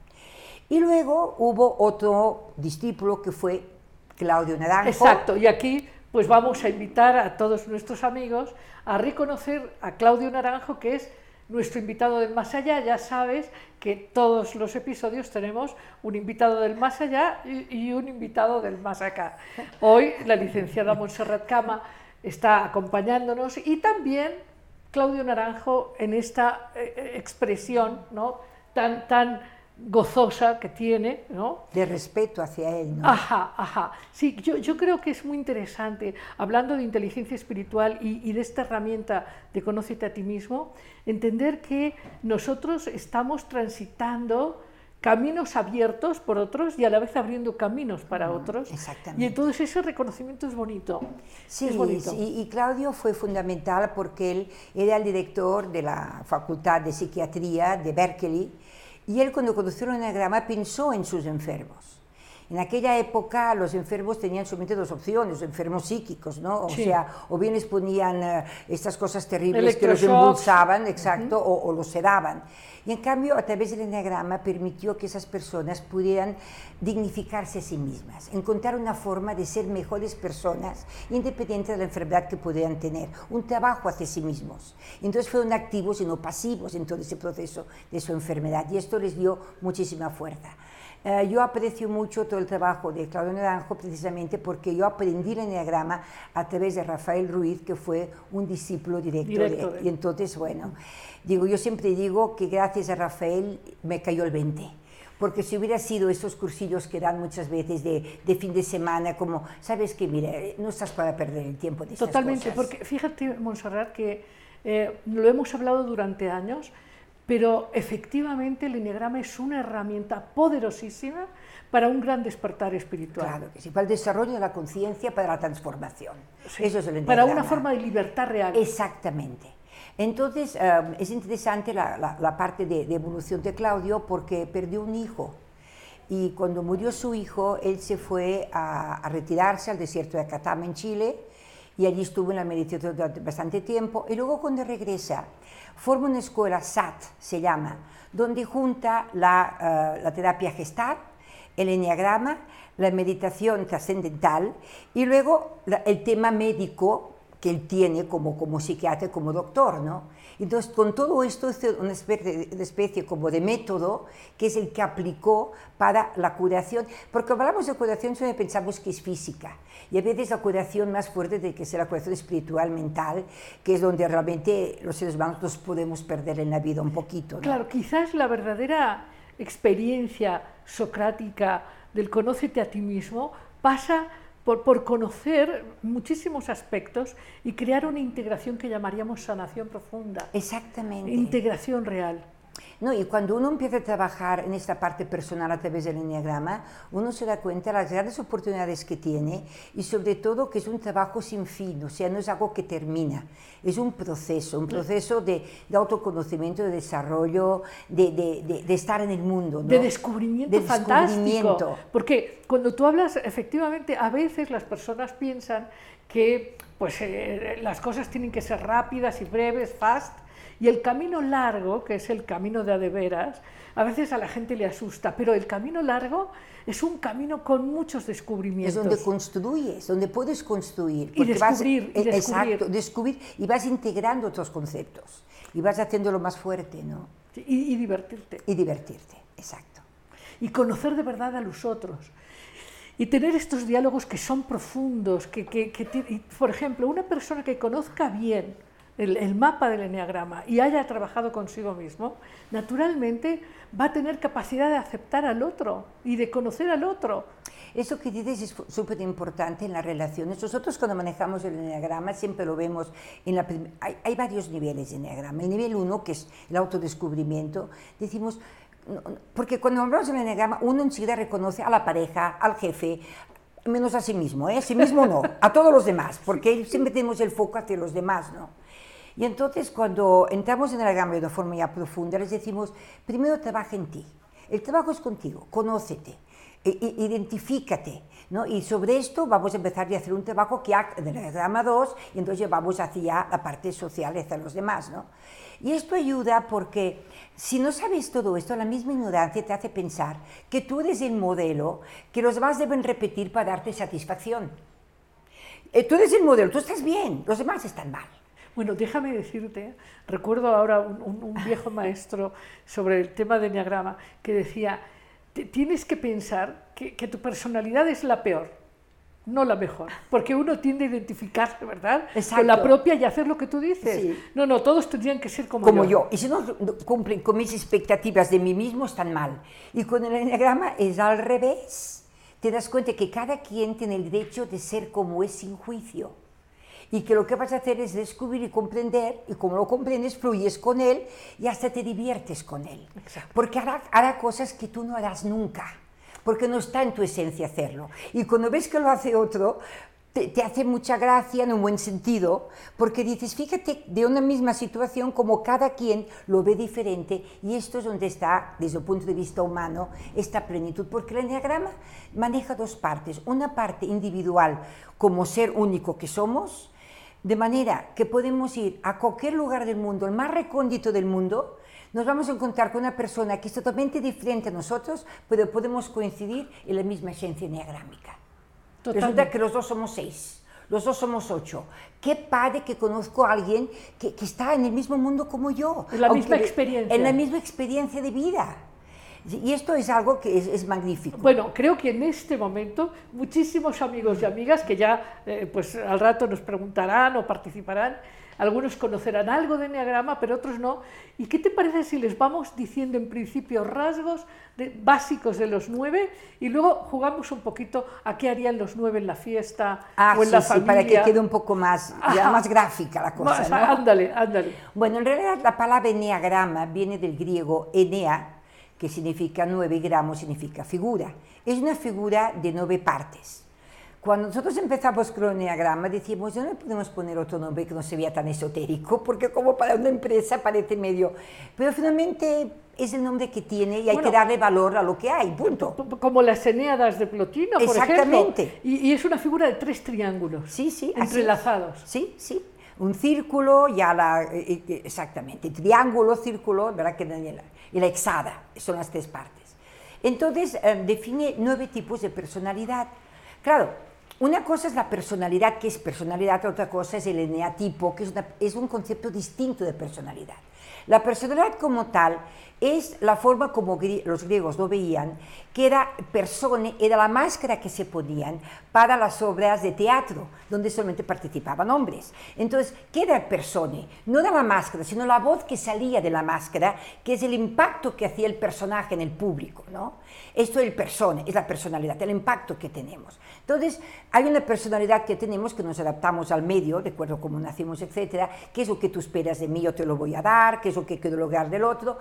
Y luego hubo otro discípulo que fue Claudio Naranjo. Exacto, y aquí pues vamos a invitar a todos nuestros amigos a reconocer a Claudio Naranjo, que es nuestro invitado del más allá. Ya sabes que todos los episodios tenemos un invitado del más allá y, un invitado del más acá. Hoy la licenciada Montserrat Cama está acompañándonos y también Claudio Naranjo en esta eh, expresión ¿no? tan, tan gozosa que tiene, ¿no? De respeto hacia él, ¿no? Ajá, ajá. Sí, yo, yo creo que es muy interesante, hablando de inteligencia espiritual y, y, de esta herramienta de conócete a ti mismo, entender que nosotros estamos transitando caminos abiertos por otros y a la vez abriendo caminos para otros. Exactamente. Y entonces ese reconocimiento es bonito. Sí, es bonito. sí, y Claudio fue fundamental porque él era el director de la Facultad de Psiquiatría de Berkeley y él cuando conoció el enagrama pensó en sus enfermos. En aquella época los enfermos tenían solamente dos opciones, los enfermos psíquicos, ¿no? O Sí. sea, o bien les ponían eh, estas cosas terribles que los embolsaban, exacto, o, o los sedaban. Y en cambio, a través del enagrama permitió que esas personas pudieran dignificarse a sí mismas, encontrar una forma de ser mejores personas, independiente de la enfermedad que pudieran tener, un trabajo hacia sí mismos. Entonces fueron activos y no pasivos en todo ese proceso de su enfermedad y esto les dio muchísima fuerza. Eh, yo aprecio mucho todo el trabajo de Claudio Naranjo precisamente porque yo aprendí el enneagrama a través de Rafael Ruiz, que fue un discípulo directo, Directo de él. Y entonces, bueno, digo, yo siempre digo que gracias a Rafael me cayó el 20. Porque si hubiera sido esos cursillos que dan muchas veces de, de fin de semana, como, sabes que, mira, no estás para perder el tiempo de estas Totalmente, cosas. porque fíjate, Montserrat, que eh, lo hemos hablado durante años, pero efectivamente el enneagrama es una herramienta poderosísima para un gran despertar espiritual. Claro que sí, para el desarrollo de la conciencia, para la transformación. Sí, Eso es el para una enneagrama. forma de libertad real. Exactamente. Entonces, eh, es interesante la, la- la parte de, de evolución de Claudio porque perdió un hijo. Y cuando murió su hijo, él se fue a, a retirarse al desierto de Atacama en Chile y allí estuvo en la meditación durante bastante tiempo. Y luego cuando regresa, forma una escuela SAT, se llama, donde junta la, eh, la terapia gestal, el enneagrama, la meditación trascendental y luego el tema médico que él tiene como, como psiquiatra, como doctor, ¿no? Entonces, con todo esto, es una especie, una especie como de método que es el que aplicó para la curación, porque hablamos de curación siempre pensamos que es física, y a veces la curación más fuerte tiene que ser la curación espiritual, mental, que es donde realmente los seres humanos nos podemos perder en la vida un poquito, ¿no? Claro, quizás la verdadera experiencia socrática del conócete a ti mismo pasa por, por conocer muchísimos aspectos y crear una integración que llamaríamos sanación profunda, Exactamente. integración real. No, y cuando uno empieza a trabajar en esta parte personal a través del enneagrama, uno se da cuenta de las grandes oportunidades que tiene y sobre todo que es un trabajo sin fin, o sea, no es algo que termina, es un proceso, un proceso de, de autoconocimiento, de desarrollo, de, de- de- de estar en el mundo. ¿no? de descubrimiento De fantástico. descubrimiento. Porque cuando tú hablas, efectivamente, a veces las personas piensan que pues, eh, las cosas tienen que ser rápidas y breves, fast, y el camino largo, que es el camino de a de veras, a veces a la gente le asusta, pero el camino largo es un camino con muchos Es descubrimientos. donde construyes, donde puedes construir. Y descubrir, y descubrir. Exacto, descubrir y vas integrando otros conceptos y vas haciéndolo más fuerte, ¿no? y, y divertirte. Y divertirte, exacto. y conocer de verdad a los otros. Y tener estos diálogos que son profundos, que, que- que por ejemplo, una persona que conozca bien el, el mapa del enneagrama y haya trabajado consigo mismo, naturalmente va a tener capacidad de aceptar al otro y de conocer al otro. Eso que dices es súper importante en las relaciones. Nosotros cuando manejamos el enneagrama siempre lo vemos en la hay, hay varios niveles de enneagrama. El nivel uno, que es el autodescubrimiento, decimos, porque cuando hablamos del enneagrama uno enseguida reconoce a la pareja, al jefe, menos a sí mismo, ¿eh? a sí mismo no, a todos los demás, porque siempre tenemos el foco hacia los demás, ¿no? Y entonces cuando entramos en el enneagrama de una forma ya profunda, les decimos, primero trabaja en ti. El trabajo es contigo, conócete, i- i- identifícate, ¿no? Y sobre esto vamos a empezar a hacer un trabajo que ha en el enneagrama 2 y entonces vamos hacia la parte social, hacia los demás, ¿no? Y esto ayuda porque si no sabes todo esto, la misma ignorancia te hace pensar que tú eres el modelo que los demás deben repetir para darte satisfacción. Eh, tú eres el modelo, tú estás bien, los demás están mal. Bueno, déjame decirte, recuerdo ahora un, un- un viejo maestro sobre el tema de enneagrama que decía, "Te- tienes que pensar que, que tu personalidad es la peor, no la mejor, porque uno tiende a identificarse, ¿verdad? Con la Exacto. propia y hacer lo que tú dices. Sí. No, no, todos tendrían que ser como, como yo. Y si no cumplen con mis expectativas de mí mismo, están mal. Y con el enneagrama es al revés. Te das cuenta que cada quien tiene el derecho de ser como es sin juicio. Y que lo que vas a hacer es descubrir y comprender, y como lo comprendes, fluyes con él y hasta te diviertes con él. Exacto. Porque hará, hará cosas que tú no harás nunca, porque no está en tu esencia hacerlo. Y cuando ves que lo hace otro, te, te hace mucha gracia en un buen sentido, porque dices, fíjate, de una misma situación, como cada quien lo ve diferente, y esto es donde está, desde el punto de vista humano, esta plenitud, porque el enneagrama maneja dos partes, una parte individual como ser único que somos, de manera que podemos ir a cualquier lugar del mundo, el más recóndito del mundo, nos vamos a encontrar con una persona que es totalmente diferente a nosotros, pero podemos coincidir en la misma esencia enneagrámica. Resulta que los dos somos seis, los dos somos ocho. Qué padre que conozco a alguien que, que está en el mismo mundo como yo. En la misma experiencia. En la misma experiencia de vida. Y esto es algo que es, es magnífico. Bueno, creo que en este momento muchísimos amigos y amigas que ya eh, pues al rato nos preguntarán o participarán, algunos conocerán algo de Enneagrama, pero otros no. ¿Y qué te parece si les vamos diciendo en principio rasgos de- básicos de los nueve y luego jugamos un poquito a qué harían los nueve en la fiesta Ah, o en sí, la sí, familia? para que quede un poco más, ya más gráfica la cosa. Más- ¿no? Ándale, ándale. Bueno, en realidad la palabra enneagrama viene del griego enea, que significa nueve, y gramo significa figura. Es una figura de nueve partes. Cuando nosotros empezamos con el enneagrama, decíamos, no le podemos poner otro nombre que no se vea tan esotérico, porque como para una empresa parece medio... Pero finalmente es el nombre que tiene y hay Bueno. que darle valor a lo que hay, punto. Como las Eneadas de Plotino, por ejemplo. Exactamente. Y, y es una figura de tres triángulos Sí, sí. entrelazados. Sí, sí. Un círculo, ya la, eh, eh, exactamente, triángulo, círculo, ¿verdad? Que y la, y la hexada, son las tres partes. Entonces, eh, define nueve tipos de personalidad. Claro, una cosa es la personalidad, que es personalidad, otra cosa es el eneatipo, que es, es un concepto distinto de personalidad. La personalidad como tal es la forma como los griegos lo veían, que era persone, era la máscara que se ponían para las obras de teatro, donde solamente participaban hombres. Entonces, ¿qué era persone? No era la máscara, sino la voz que salía de la máscara, que es el impacto que hacía el personaje en el público, ¿no? Esto es el persone, es la personalidad, el impacto que tenemos. Entonces, hay una personalidad que tenemos que nos adaptamos al medio, de acuerdo a cómo nacimos, etcétera, qué es lo que tú esperas de mí, yo te lo voy a dar, qué es lo que quiero lograr del otro.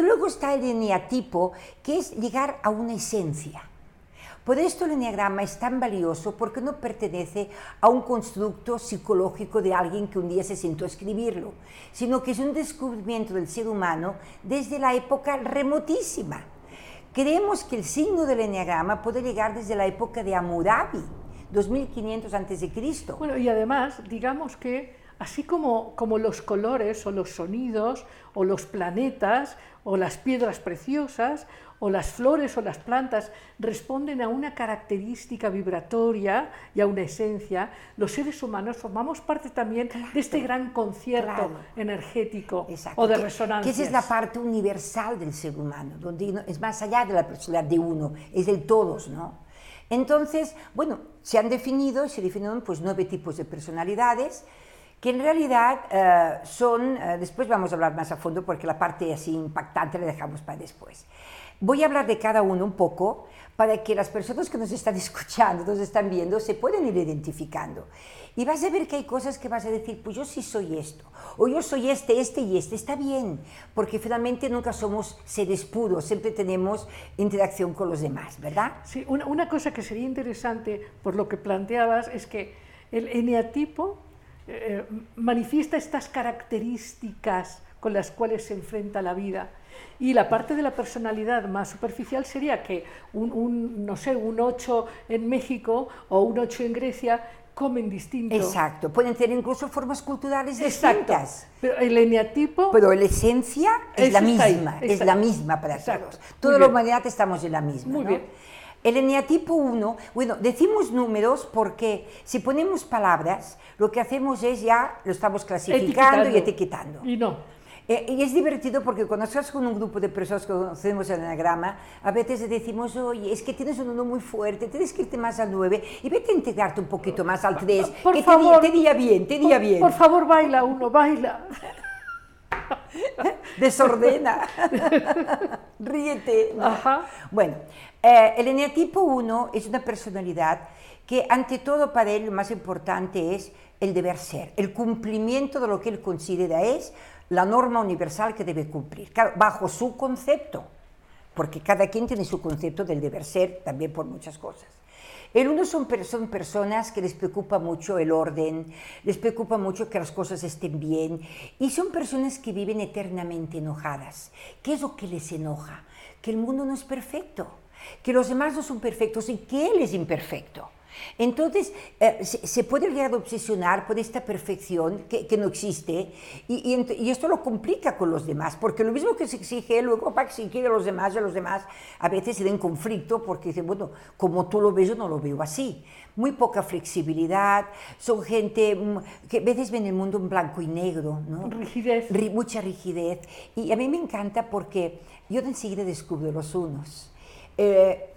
Luego está el eneatipo, que es llegar a una esencia. Por esto el enneagrama es tan valioso porque no pertenece a un constructo psicológico de alguien que un día se sentó a escribirlo, sino que es un descubrimiento del ser humano desde la época remotísima. Creemos que el signo del enneagrama puede llegar desde la época de Hammurabi, 2500 a.C. Bueno, y además, digamos que así como, como los colores o los sonidos o los planetas o las piedras preciosas o las flores o las plantas responden a una característica vibratoria y a una esencia, los seres humanos formamos parte también de este gran concierto energético o de resonancia. Esa es la parte universal del ser humano, donde es más allá de la personalidad de uno, es del todos, ¿no? Entonces, bueno, se han definido, se definieron pues nueve tipos de personalidades, que en realidad eh, son, eh, después vamos a hablar más a fondo porque la parte así impactante la dejamos para después. Voy a hablar de cada uno un poco para que las personas que nos están *laughs* escuchando, nos están viendo, se puedan ir identificando. Y vas a ver que hay cosas que vas a decir, pues yo sí soy esto, o yo soy este, este y este. Está bien, porque finalmente nunca somos seres puros, siempre tenemos interacción con los demás, ¿verdad? Sí, una, una cosa que sería interesante por lo que planteabas es que el eneatipo eh, manifiesta estas características con las cuales se enfrenta la vida y la parte de la personalidad más superficial sería que un, no sé, un 8 en México o un 8 en Grecia comen distinto. Exacto, pueden tener incluso formas culturales distintas. Pero el eneatipo... Pero la esencia es la misma, es la misma para todos. Toda la humanidad estamos en la misma. Muy bien. El eneatipo 1, bueno, decimos números porque si ponemos palabras, lo que hacemos es ya lo estamos clasificando y etiquetando. Y no. Eh, y es divertido porque cuando estás con un grupo de personas que conocemos el anagrama, a veces decimos, oye, es que tienes un 1 muy fuerte, tienes que irte más al 9 y vete a integrarte un poquito más al 3, por que favor, te, diga bien, te diga bien. Por favor, baila uno, baila. *laughs* Desordena. *laughs* *laughs* Ríete. Ajá. Bueno, eh, el eneatipo 1 es una personalidad que ante todo para él lo más importante es el deber ser, el cumplimiento de lo que él considera es la norma universal que debe cumplir, bajo su concepto, porque cada quien tiene su concepto del deber ser también por muchas cosas. El uno son, son, personas que les preocupa mucho el orden, les preocupa mucho que las cosas estén bien y son personas que viven eternamente enojadas. ¿Qué es lo que les enoja? Que el mundo no es perfecto, que los demás no son perfectos y que él es imperfecto. Entonces, eh, se, puede llegar a obsesionar por esta perfección que, no existe y, y, esto lo complica con los demás, porque lo mismo que se exige, luego para exigir a los demás y a los demás, a veces se da en conflicto porque dicen, bueno, como tú lo ves, yo no lo veo así. Muy poca flexibilidad, son gente que a veces ven el mundo en blanco y negro, ¿no? Rigidez. mucha rigidez. Y a mí me encanta porque yo enseguida descubro los unos. Eh,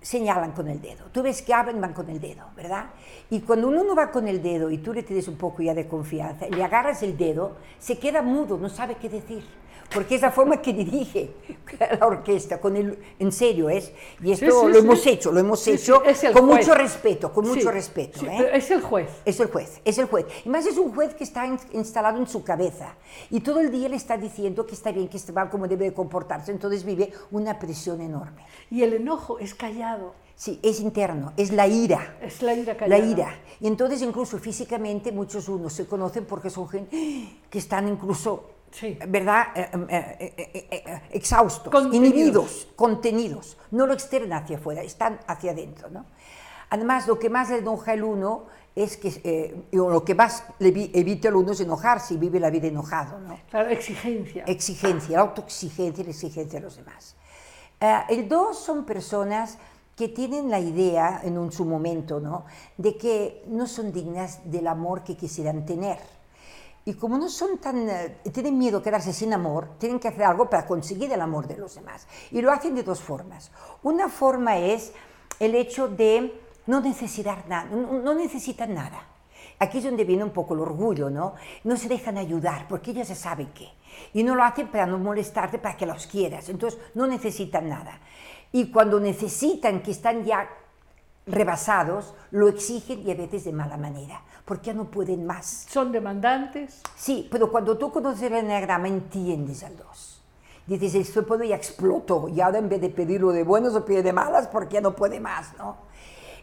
señalan con el dedo. Tú ves que hablan, van con el dedo, ¿verdad? Y cuando uno no va con el dedo y tú le tienes un poco ya de confianza, le agarras el dedo, se queda mudo, no sabe qué decir porque es la forma que dirige *laughs* la orquesta, con el, en serio es, y esto lo hemos hecho, lo hemos hecho con mucho respeto, con mucho respeto. ¿eh? Es el juez. Es el juez, es el juez. Y más es un juez que está instalado en su cabeza y todo el día le está diciendo que está bien, que va como debe de comportarse, entonces vive una presión enorme. Y el enojo es callado. Sí, es interno, es la ira. Es la ira callada. La ira. Y entonces incluso físicamente muchos unos se conocen porque son gente que están incluso ¿verdad? Eh, eh, eh, exhaustos, inhibidos, contenidos. No lo externan hacia afuera, están hacia adentro. ¿no? Además, lo que más le enoja al uno es que, lo que más le evita al uno es enojarse y vive la vida enojado. ¿no? Claro, exigencia. Exigencia, autoexigencia y la exigencia a los demás. el dos son personas que tienen la idea en un, su momento, ¿no? De que no son dignas del amor que quisieran tener y como no son tan, eh, tienen miedo a quedarse sin amor, tienen que hacer algo para conseguir el amor de los demás. Y lo hacen de dos formas. Una forma es el hecho de no necesitar nada, no, necesitan nada. Aquí es donde viene un poco el orgullo, ¿no? No se dejan ayudar porque ellos ya saben qué. Y no lo hacen para no molestarte, para que los quieras. Entonces no necesitan nada. Y cuando necesitan, que están ya rebasados, lo exigen y a veces de mala manera, porque ya no pueden más. Son demandantes. Sí, pero cuando tú conoces el enneagrama entiendes al 2. Dices, esto puedo ya explotó, y ahora en vez de pedirlo de buenos o pide de malas porque ya no puede más, ¿no?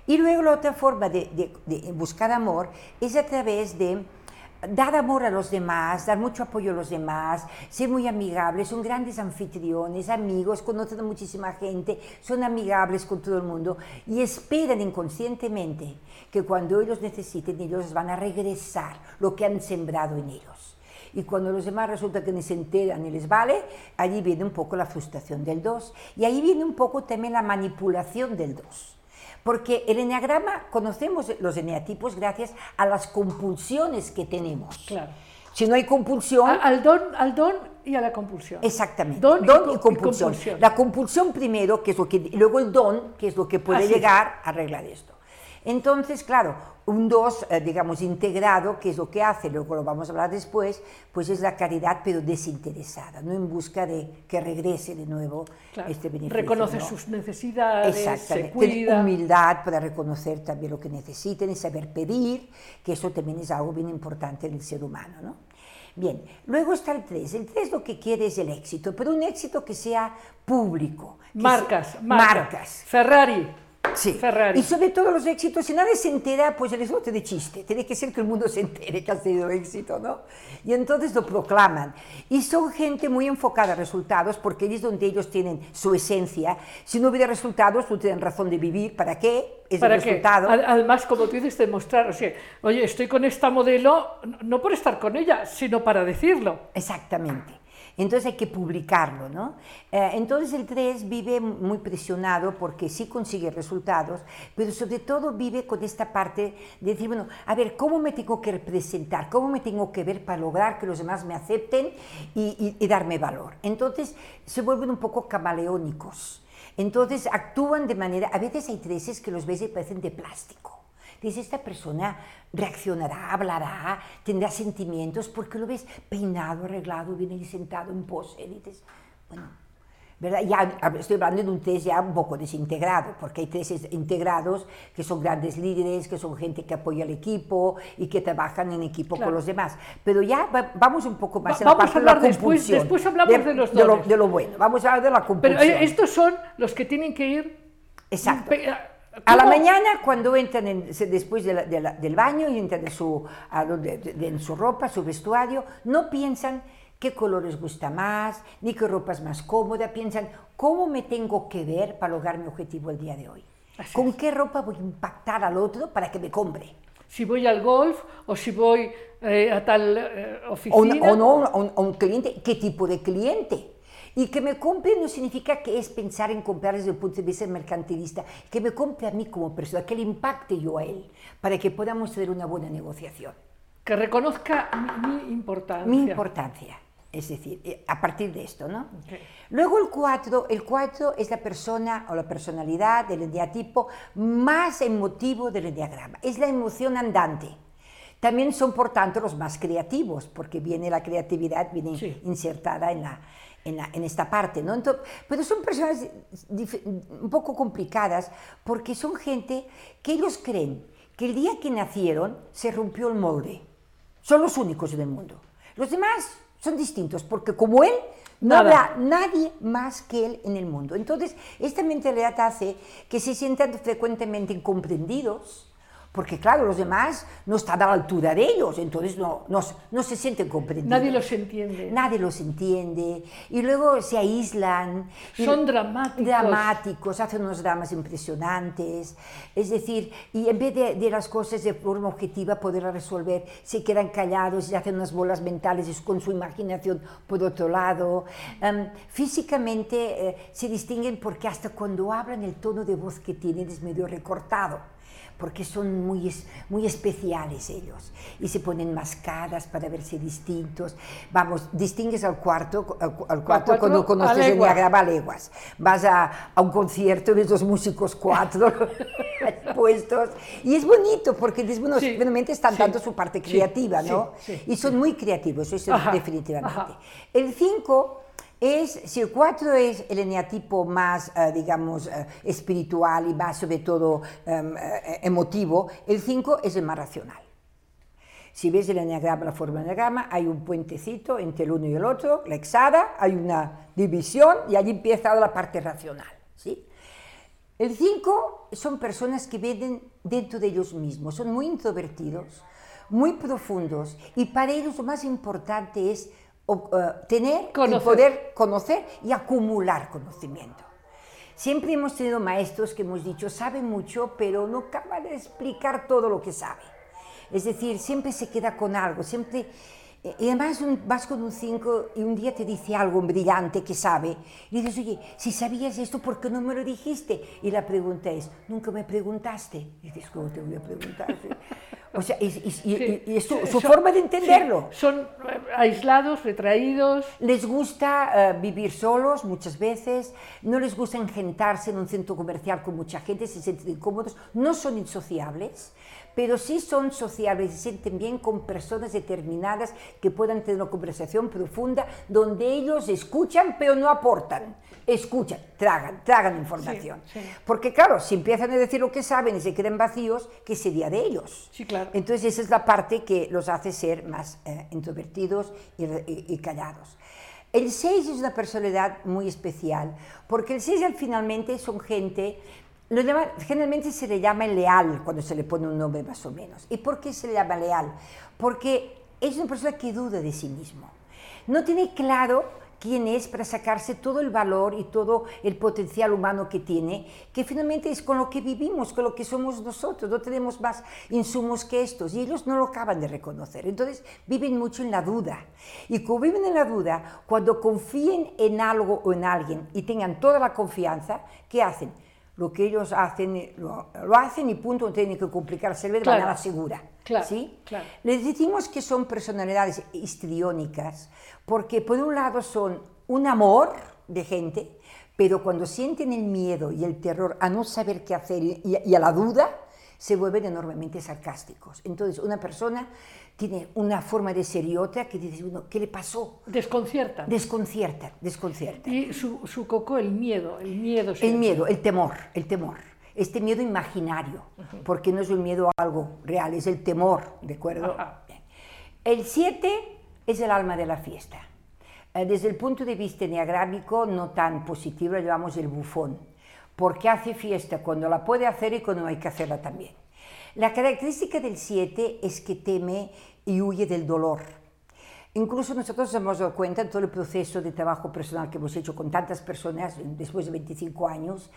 Y luego la otra forma de, de- de buscar amor es a través de dar amor a los demás, dar mucho apoyo a los demás, ser muy amigables, son grandes anfitriones, amigos, conocen a muchísima gente, son amigables con todo el mundo y esperan inconscientemente que cuando ellos necesiten, ellos van a regresar lo que han sembrado en ellos. Y cuando los demás resulta que ni se enteran ni les vale, allí viene un poco la frustración del 2. Y ahí viene un poco también la manipulación del 2. Porque el enneagrama, conocemos los eneatipos gracias a las compulsiones que tenemos. Claro. Si no hay compulsión, A- Al don, al don y a la compulsión. exactamente, Don don, y co- y, y compulsión. La compulsión primero, que es lo que, y luego el don, que es lo que puede Así es. llegar a arreglar esto. Entonces, claro, un dos, eh, digamos, integrado, que es lo que hace, luego lo vamos a hablar después, pues es la caridad, pero desinteresada, no en busca de que regrese de nuevo Claro. este beneficio. Reconoce ¿no? sus necesidades, se Exactamente. Tener cuida. humildad para reconocer también lo que necesiten y saber pedir, que eso también es algo bien importante en el ser humano. ¿no? Bien, luego está el 3. El 3 lo que quiere es el éxito, pero un éxito que sea público. que Marcas, sea- marcas. marcas. Ferrari. Sí. Ferrari. Y sobre todo los éxitos, si nadie se entera, pues el eslote de chiste. Tiene que ser que el mundo se entere que has tenido éxito, ¿no? Y entonces lo proclaman. Y son gente muy enfocada a resultados, porque es donde ellos tienen su esencia. Si no hubiera resultados, no tienen razón de vivir. ¿Para qué? Es ¿Para el qué? resultado. Ad- Además, como tú dices, demostrar, o sea, oye, estoy con esta modelo, no por estar con ella, sino para decirlo. Exactamente. Entonces hay que publicarlo, ¿no? Eh, entonces el 3 vive muy presionado porque sí consigue resultados, pero sobre todo vive con esta parte de decir, bueno, a ver, ¿cómo me tengo que representar? ¿Cómo me tengo que ver para lograr que los demás me acepten y, y- y darme valor? Entonces se vuelven un poco camaleónicos. Entonces actúan de manera, a veces hay treses que los ves y parecen de plástico. Dices, esta persona reaccionará, hablará, tendrá sentimientos, porque lo ves peinado, arreglado, viene ahí sentado en pose. Y dices, bueno, ¿verdad? Ya estoy hablando de un test ya un poco desintegrado, porque hay testes integrados que son grandes líderes, que son gente que apoya al equipo y que trabajan en equipo Claro. con los demás. Pero ya va- vamos un poco más Va- en la vamos a de la hablar después- después hablamos de los lo, dones. de lo bueno, vamos a hablar de la Pero compulsión. eh, estos son los que tienen que ir... Exacto. A la mañana, cuando entran se- después de la- de la- del baño y entran en su, en su ropa, su vestuario, no piensan qué color les gusta más, ni qué ropa es más cómoda, piensan cómo me tengo que ver para lograr mi objetivo el día de hoy. Así ¿Con qué ropa voy a impactar al otro para que me compre? Si voy al golf o si voy eh, a tal eh, oficina. o no, a un, a un cliente, ¿qué tipo de cliente? Y que me compre no significa que es pensar en comprar desde el punto de vista mercantilista, que me compre a mí como persona, que le impacte yo a él, para que podamos tener una buena negociación. Que reconozca mi, mi importancia. Mi importancia, es decir, eh, a partir de esto, ¿no? Ok. Luego el 4, el 4 es la persona o la personalidad del enneatipo más emotivo del enneagrama, es la emoción andante. También son, por tanto, los más creativos, porque viene la creatividad, viene Sí. insertada en, la, en, la- en esta parte, ¿no? Entonces, pero son personas un poco complicadas, porque son gente que ellos creen que el día que nacieron se rompió el molde. Son los únicos en el mundo. Los demás son distintos, porque como él, no Nada. habrá nadie más que él en el mundo. Entonces, esta mentalidad hace que se sientan frecuentemente incomprendidos, porque claro, los demás no están a la altura de ellos, entonces no, no, no se sienten comprendidos. Nadie los entiende. Nadie los entiende. Y luego se aíslan. Son dramáticos. Dramáticos, hacen unos dramas impresionantes. Es decir, y en vez de, de las cosas de forma objetiva poderlas resolver, se quedan callados y hacen unas bolas mentales y con su imaginación por otro lado. Em, físicamente eh, se distinguen porque hasta cuando hablan el tono de voz que tienen es medio recortado porque son muy, es- muy especiales ellos y se ponen mascadas para verse distintos. Vamos, distingues al cuarto, al, al cuarto cuando conoces el diagrama a leguas. Vas a, a un concierto de esos músicos cuatro *laughs* puestos y es bonito porque es, bueno, Sí, realmente están sí, dando su parte creativa, ¿no? sí, sí, y son muy creativamente, eso Ajá, definitivamente. ajá. El 5 Es, si el 4 es el eneatipo más, eh, digamos, eh, espiritual y más sobre todo em, eh, emotivo, el 5 es el más racional. Si ves el eneagrama, la forma del eneagrama, hay un puentecito entre el uno y el otro, la hexada, hay una división y allí empieza la parte racional. ¿sí? El 5 son personas que viven dentro de ellos mismos, son muy introvertidos, muy profundos y para ellos lo más importante es o, eh, tener y poder conocer y acumular conocimiento. Siempre hemos tenido maestros que hemos dicho, sabe mucho, pero no acaba de explicar todo lo que sabe. Es decir, siempre se queda con algo, siempre... eh, Y además un- vas con un 5 y un día te dice algo brillante que sabe. Y dices, oye, si sabías esto, ¿por qué no me lo dijiste? Y la pregunta es, nunca me preguntaste. Y dices, ¿cómo te voy a preguntar? *laughs* O sea, y, y- y- Sí. y es su, Sí, su son- forma de sí, entenderlo. son eh, aislados, retraídos. Les gusta eh, vivir solos muchas veces, no les gusta engentarse en un centro comercial con mucha gente, se sienten incómodos, no son insociables, pero sí son sociables y se sienten bien con personas determinadas que puedan tener una conversación profunda donde ellos escuchan pero no aportan, escuchan, tragan, tragan información. sí. Porque claro, si empiezan a decir lo que saben y se quedan vacíos, ¿qué sería de ellos? Sí, claro. Entonces esa es la parte que los hace ser más eh, introvertidos y, re- y- y callados. El 6 es una personalidad muy especial, porque el 6 al finalmente son gente, lo llama- generalmente se le llama leal cuando se le pone un nombre más o menos. ¿Y por qué se le llama leal? Porque es una persona que duda de sí mismo. No tiene claro quién es para sacarse todo el valor y todo el potencial humano que tiene, que finalmente es con lo que vivimos, con lo que somos nosotros, no tenemos más insumos que estos, y ellos no lo acaban de reconocer. Entonces viven mucho en la duda. Y como viven en la duda, cuando confíen en algo o en alguien y tengan toda la confianza, ¿qué hacen? Lo que ellos hacen, lo, lo hacen y punto, no tienen que complicarse de Claro. manera segura. Claro, ¿sí? claro. Les decimos que son personalidades histriónicas porque por un lado son un amor de gente, pero cuando sienten el miedo y el terror a no saber qué hacer y, y a la duda, se vuelven enormemente sarcásticos. Entonces una persona tiene una forma de ser y otra que dice uno, ¿qué le pasó? Desconciertan. Desconcierta, desconcierta. y su, su coco, el miedo, el miedo. El miedo, el temor, el temor. Este miedo imaginario, porque no es el miedo a algo real, es el temor, ¿de acuerdo? El 7 es el alma de la fiesta. Eh, Desde el punto de vista enneagrámico, no tan positivo, lo llamamos el bufón, porque hace fiesta cuando la puede hacer y cuando hay que hacerla también. La característica del 7 es que teme y huye del dolor. Incluso nosotros nos hemos dado cuenta en todo el proceso de trabajo personal que hemos hecho con tantas personas después de 25 años,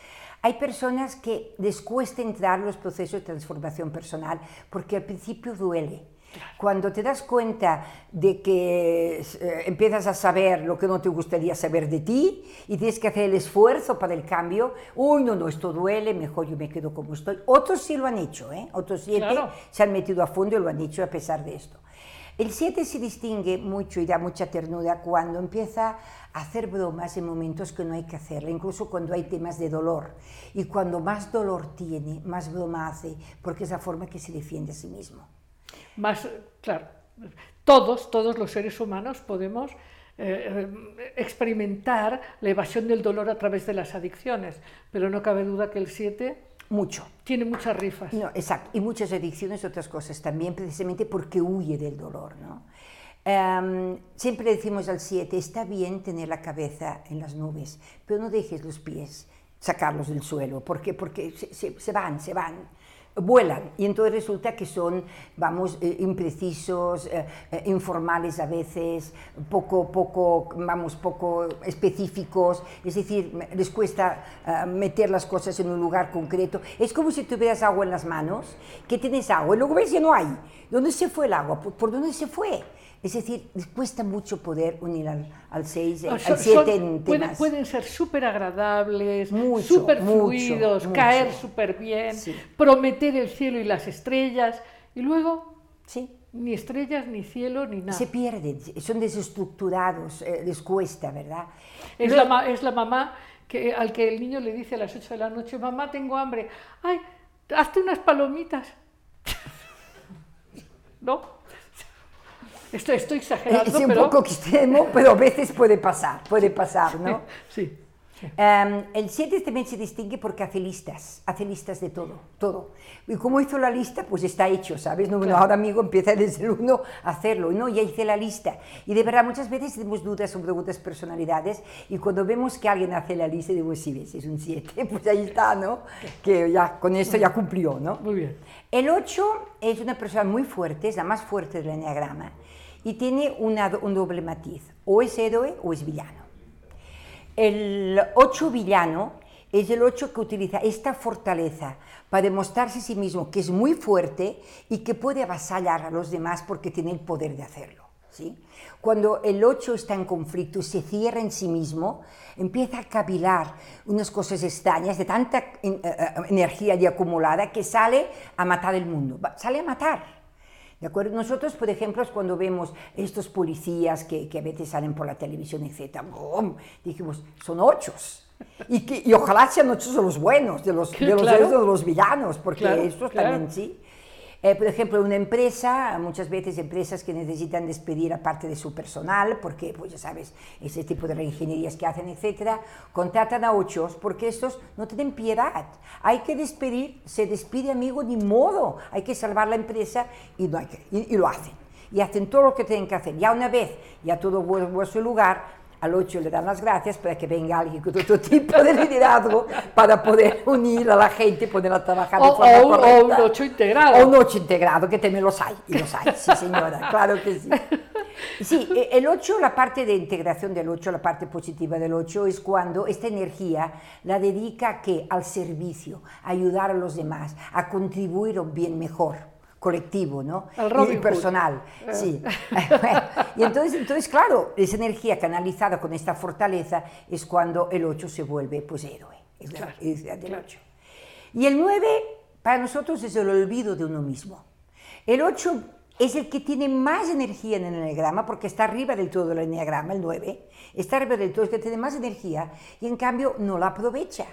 hay personas que les cuesta entrar en los procesos de transformación personal porque al principio duele. Cuando te das cuenta de que eh, empiezas a saber lo que no te gustaría saber de ti y tienes que hacer el esfuerzo para el cambio, uy, no, no, esto duele, mejor yo me quedo como estoy. Otros sí lo han hecho, ¿eh? Otros siete Claro. se han metido a fondo y lo han hecho a pesar de esto. El 7 se distingue mucho y da mucha ternura cuando empieza a hacer bromas en momentos que no hay que hacerla, incluso cuando hay temas de dolor. Y cuando más dolor tiene, más broma hace, porque es la forma que se defiende a sí mismo. Más, claro, todos, todos los seres humanos podemos eh, experimentar la evasión del dolor a través de las adicciones, pero no cabe duda que el 7 Mucho. tiene muchas rifas. No, exacto. Y muchas adicciones, otras cosas también, precisamente porque huye del dolor, ¿no? Em, siempre decimos al 7, está bien tener la cabeza en las nubes, pero no dejes los pies sacarlos del suelo, porque, porque se, se- se van, se van, vuelan, y entonces resulta que son, vamos, eh, imprecisos, eh, eh, informales a veces, poco, poco, vamos, poco específicos, es decir, les cuesta meter las cosas en un lugar concreto. Es como si tuvieras agua en las manos, que tienes agua, y luego ves que no hay. ¿Dónde se fue el agua? ¿Por, por dónde se fue? Es decir, cuesta mucho poder unir al 6, O al sea, 7 son- en temas. pueden ser súper agradables, súper fluidos, mucho. caer súper bien, Sí. prometer el cielo y las estrellas, y luego Sí. ni estrellas, ni cielo, ni nada. Se pierden, son desestructurados, eh, les cuesta, ¿verdad? Es, la, es la mamá que, al que el niño le dice a las 8 de la noche, mamá, tengo hambre. Ay, hazte unas palomitas. *laughs* ¿No? Esto estoy exagerando, es un pero... poco extremo, *laughs* pero a veces puede pasar, puede pasar, ¿no? Sí. Em, el 7 también se distingue porque hace listas, hace listas de todo, todo. Y como hizo la lista, pues está hecho, ¿sabes? No, bueno, ahora amigo empieza desde el 1 a hacerlo, no, ya hice la lista. Y de verdad, muchas veces tenemos dudas sobre otras personalidades y cuando vemos que alguien hace la lista, digo, sí, ves, es un 7, *laughs* pues ahí está, ¿no? Que ya con esto ya cumplió, ¿no? Muy bien. El 8 es una persona muy fuerte, es la más fuerte del enneagrama y tiene un doble matiz, o es héroe o es villano. El 8 villano es el 8 que utiliza esta fortaleza para demostrarse a sí mismo que es muy fuerte y que puede avasallar a los demás porque tiene el poder de hacerlo. ¿sí? Cuando el 8 está en conflicto y se cierra en sí mismo, empieza a cavilar unas cosas extrañas de tanta eh, eh, energía ya acumulada que sale a matar el mundo, sale a matar. ¿De acuerdo? Nosotros, por ejemplo, cuando vemos estos policías que, que a veces salen por la televisión, etc., ¡bum! dijimos, son ochos. Y, que, y ojalá sean ochos de los buenos, de los, de los, *laughs* Claro. de los villanos, porque Claro, estos claro. también sí. Eh, por ejemplo, una empresa, muchas veces empresas que necesitan despedir a parte de su personal, porque, pues ya sabes, ese tipo de reingenierías que hacen, etcétera, contratan a ochos porque estos no tienen piedad. Hay que despedir, se despide amigo, ni modo, hay que salvar la empresa y, no hay que- y- y lo hacen. Y hacen todo lo que tienen que hacer. Ya una vez, ya todo vuelve a su lugar, al 8 le dan las gracias para que venga alguien con otro tipo de liderazgo para poder unir a la gente y ponerla a trabajar de O, forma o un- o un 8 integrado. O un 8 integrado, que también los hay, y los hay, sí señora, claro que sí. Sí, eh, el 8, la parte de integración del 8, la parte positiva del 8 es cuando esta energía la dedica a qué? Al servicio, a ayudar a los demás, a contribuir a un bien mejor colectivo, ¿no? Robin y Hood. personal, sí. *laughs* *laughs* y entonces, entonces, claro, esa energía canalizada con esta fortaleza es cuando el 8 se vuelve, pues, héroe, es la Claro, del claro. 8. Y el 9, para nosotros, es el olvido de uno mismo. El 8 es el que tiene más energía en el enneagrama, porque está arriba del todo del enneagrama, el 9, está arriba del todo, es el que tiene más energía, y en cambio no la aprovecha.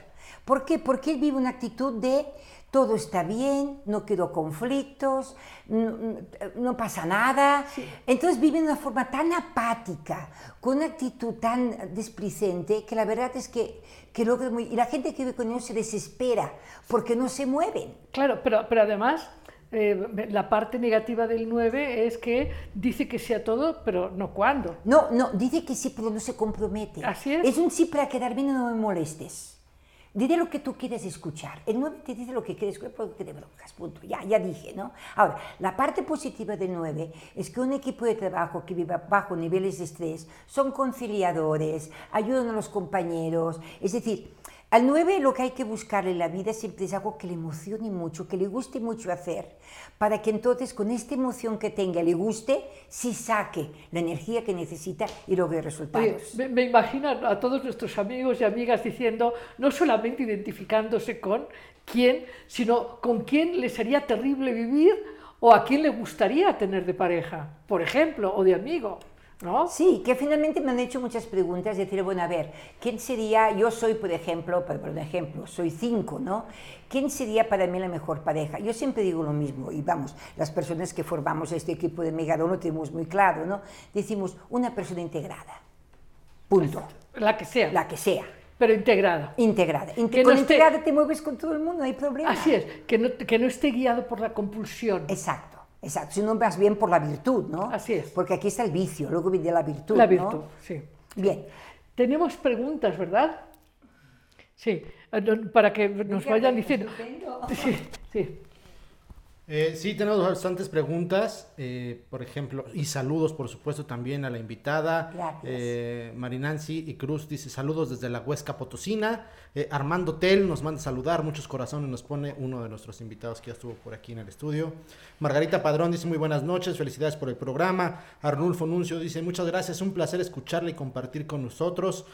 ¿Por qué? Porque él vive una actitud de todo está bien, no quiero conflictos, no, no pasa nada. Entonces vive de una forma tan apática, con una actitud tan displicente, que la verdad es que, que logra muy... Y la gente que vive con ellos se desespera, porque no se mueven. Claro, pero, pero además eh, la parte negativa del 9 es que dice que sea todo, pero no cuándo. No, no, dice que sí, pero no se compromete. Así es. Es un sí para quedar bien y no me molestes. Diré lo que tú quieres escuchar. El 9 te dice lo que quieres escuchar porque te broncas, punto. Ya, ya dije, ¿no? Ahora, la parte positiva del 9 es que un equipo de trabajo que vive bajo niveles de estrés son conciliadores, ayudan a los compañeros. Es decir, al 9 lo que hay que buscar en la vida siempre es algo que le emocione mucho, que le guste mucho hacer, para que entonces con esta emoción que tenga, le guste, sí saque la energía que necesita y logre Oye, resultados. me, me imagino a todos nuestros amigos y amigas diciendo, no solamente identificándose con quién, sino con quién le sería terrible vivir o a quién le gustaría tener de pareja, por ejemplo, o de amigo, ¿no? Sí, que finalmente me han hecho muchas preguntas, decir, bueno, a ver, ¿quién sería, yo soy, por ejemplo, por, por ejemplo, soy cinco, ¿no? ¿Quién sería para mí la mejor pareja? Yo siempre digo lo mismo, y vamos, las personas que formamos este equipo de Megadon lo tenemos muy claro, ¿no? Decimos, una persona integrada, punto, La que sea, la que sea, pero integrada. integrada. Inte- no con esté- integrada te mueves con todo el mundo, no hay problema. Así es, que no, que no esté guiado por la compulsión. Exacto, exacto, sino más bien por la virtud, ¿no? Así es. Porque aquí está el vicio, luego viene la virtud, La ¿no? virtud, sí. Bien. Tenemos preguntas, ¿verdad? Sí, eh, para que nos vayan diciendo. Sí, sí. Eh, sí, tenemos bastantes preguntas, eh, por ejemplo, y saludos, por supuesto, también a la invitada. Gracias. Eh, Marinancy y Cruz dice saludos desde la Huesca Potosina. Eh, Armando Tel nos manda saludar, muchos corazones nos pone uno de nuestros invitados que ya estuvo por aquí en el estudio. Margarita Padrón dice muy buenas noches, felicidades por el programa. Arnulfo Nuncio dice muchas gracias, un placer escucharle y compartir con nosotros.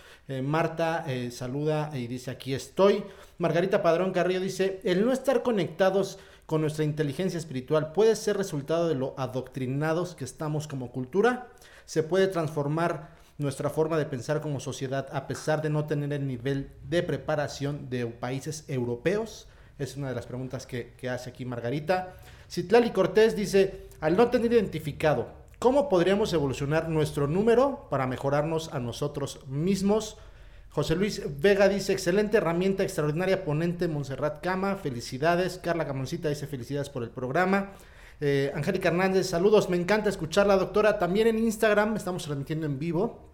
Marta saluda y dice aquí estoy. Margarita Padrón Carrillo dice el no estar conectados con nuestra inteligencia espiritual puede ser resultado de lo adoctrinados que estamos como cultura. Se puede transformar nuestra forma de pensar como sociedad a pesar de no tener el nivel de preparación de países europeos. Es una de las preguntas que, hace aquí Margarita. Citlali Cortés dice, al no tener identificado ¿cómo podríamos evolucionar nuestro número para mejorarnos a nosotros mismos? José Luis Vega dice, excelente herramienta, extraordinaria ponente, Montserrat Cama, felicidades. Carla Camoncita dice, felicidades por el programa. Eh, Angélica Hernández, saludos, me encanta escucharla, doctora. También en Instagram estamos transmitiendo en vivo.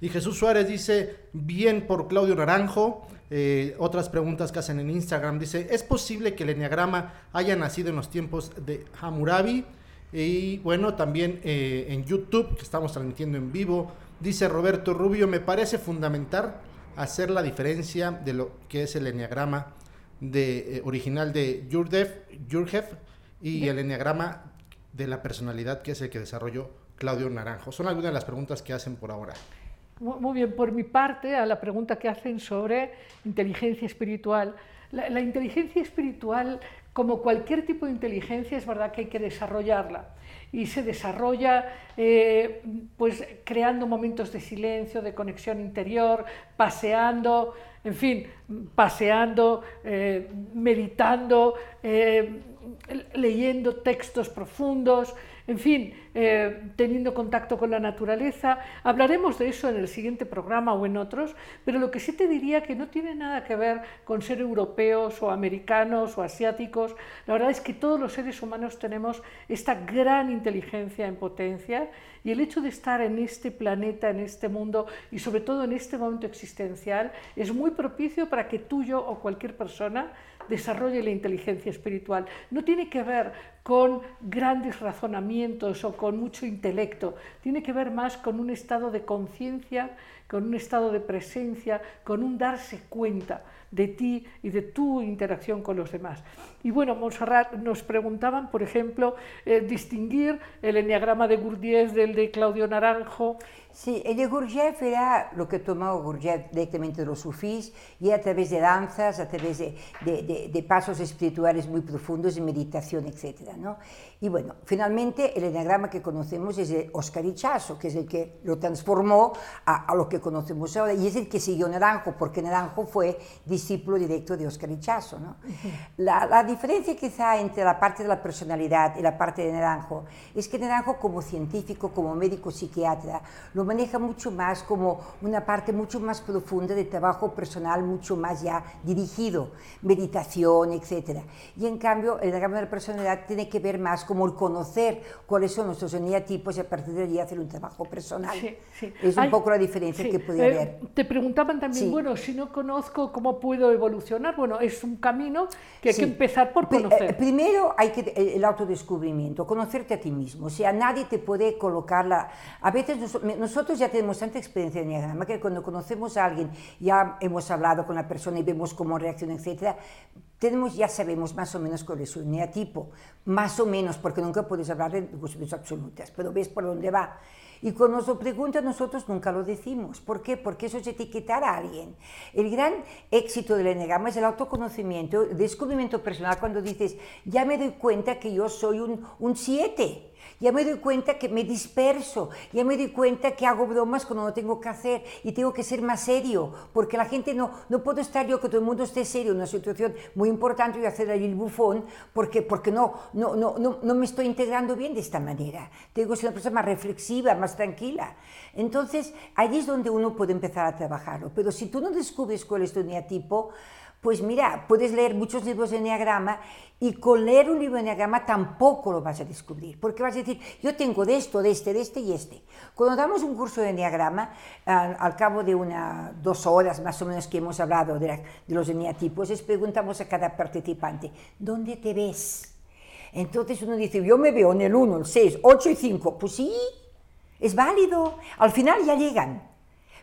Y Jesús Suárez dice, bien por Claudio Naranjo. Eh, otras preguntas que hacen en Instagram. Dice, ¿es posible que el enneagrama haya nacido en los tiempos de Hammurabi? Y bueno, también eh, en YouTube, que estamos transmitiendo en vivo, dice Roberto Rubio, me parece fundamental hacer la diferencia de lo que es el enneagrama de, eh, original de Jurjev y el enneagrama de la personalidad, que es el que desarrolló Claudio Naranjo. Son algunas de las preguntas que hacen por ahora. Muy bien, por mi parte, a la pregunta que hacen sobre inteligencia espiritual. La, inteligencia espiritual, como cualquier tipo de inteligencia, es verdad que hay que desarrollarla. Y se desarrolla eh, pues, creando momentos de silencio, de conexión interior, paseando, en fin, paseando, eh, meditando, eh, leyendo textos profundos, en fin, eh, teniendo contacto con la naturaleza. Hablaremos de eso en el siguiente programa o en otros, pero lo que sí te diría que no tiene nada que ver con ser europeos o americanos o asiáticos. La verdad es que todos los seres humanos tenemos esta gran inteligencia en potencia y el hecho de estar en este planeta, en este mundo y sobre todo en este momento existencial es muy propicio para que tú, yo o cualquier persona desarrolle la inteligencia espiritual. No tiene que ver con grandes razonamientos o con mucho intelecto, tiene que ver más con un estado de conciencia, con un estado de presencia, con un darse cuenta de ti y de tu interacción con los demás. Y bueno, Montserrat nos preguntaban, por ejemplo, eh, distinguir el enneagrama de Gurdjieff del de Claudio Naranjo. Sí, el de Gurdjieff era lo que tomó Gurdjieff directamente de los sufís y a través de danzas, a través de, de, de, pasos espirituales muy profundos, de meditación, etc. ¿no? Y bueno, finalmente el enneagrama que conocemos es de Oscar Ichazo, que es el que lo transformó a, a, lo que conocemos ahora y es el que siguió Naranjo, porque Naranjo fue discípulo directo de Oscar Ichazo. ¿no? la, la diferencia quizá entre la parte de la personalidad y la parte de Naranjo es que Naranjo como científico, como médico psiquiatra, lo maneja mucho más como una parte mucho más profunda de trabajo personal, mucho más ya dirigido, meditación, etc. Y en cambio, el diagrama de la personalidad tiene que ver más como el conocer cuáles son nuestros eneatipos y a partir de allí hacer un trabajo personal. Sí, sí. Es un Hay, poco la diferencia sí. que puede eh, haber. Te preguntaban también, bueno, si no conozco, ¿cómo puedo evolucionar? Bueno, es un camino que hay que empezar por conocer. Eh, primero hay que eh, el autodescubrimiento, conocerte a ti mismo. O sea, nadie te puede colocar la... A veces nosotros ya tenemos tanta experiencia en diagrama que cuando conocemos a alguien, ya hemos hablado con la persona y vemos cómo reacciona, etcétera, tenemos, ya sabemos más o menos cuál es su neatipo, más o menos, porque nunca puedes hablar de cuestiones absolutas, pero ves por dónde va. Y cuando nos lo preguntan nosotros nunca lo decimos. ¿Por qué? Porque eso es etiquetar a alguien. El gran éxito del enneagrama es el autoconocimiento, el descubrimiento personal cuando dices, ya me doy cuenta que yo soy un 7 ya me doy cuenta que me disperso, ya me doy cuenta que hago bromas cuando no tengo que hacer y tengo que ser más serio, porque la gente no, no puedo estar yo que todo el mundo esté serio en una situación muy importante y hacer ahí el bufón, porque, porque no, no, no, no, no me estoy integrando bien de esta manera. Tengo que ser una persona más reflexiva, más tranquila. Entonces, allí es donde uno puede empezar a trabajarlo. Pero si tú no descubres cuál es tu neatipo, pues mira, puedes leer muchos libros de Enneagrama y con leer un libro de Enneagrama tampoco lo vas a descubrir, porque vas a decir, yo tengo de esto, de este, de este y este. Cuando damos un curso de Enneagrama, al, al cabo de una, dos horas más o menos que hemos hablado de, la, de los eneatipos, les preguntamos a cada participante, ¿dónde te ves? Entonces uno dice, yo me veo en el 1, el 6, 8 y 5. Pues sí, es válido. Al final ya llegan.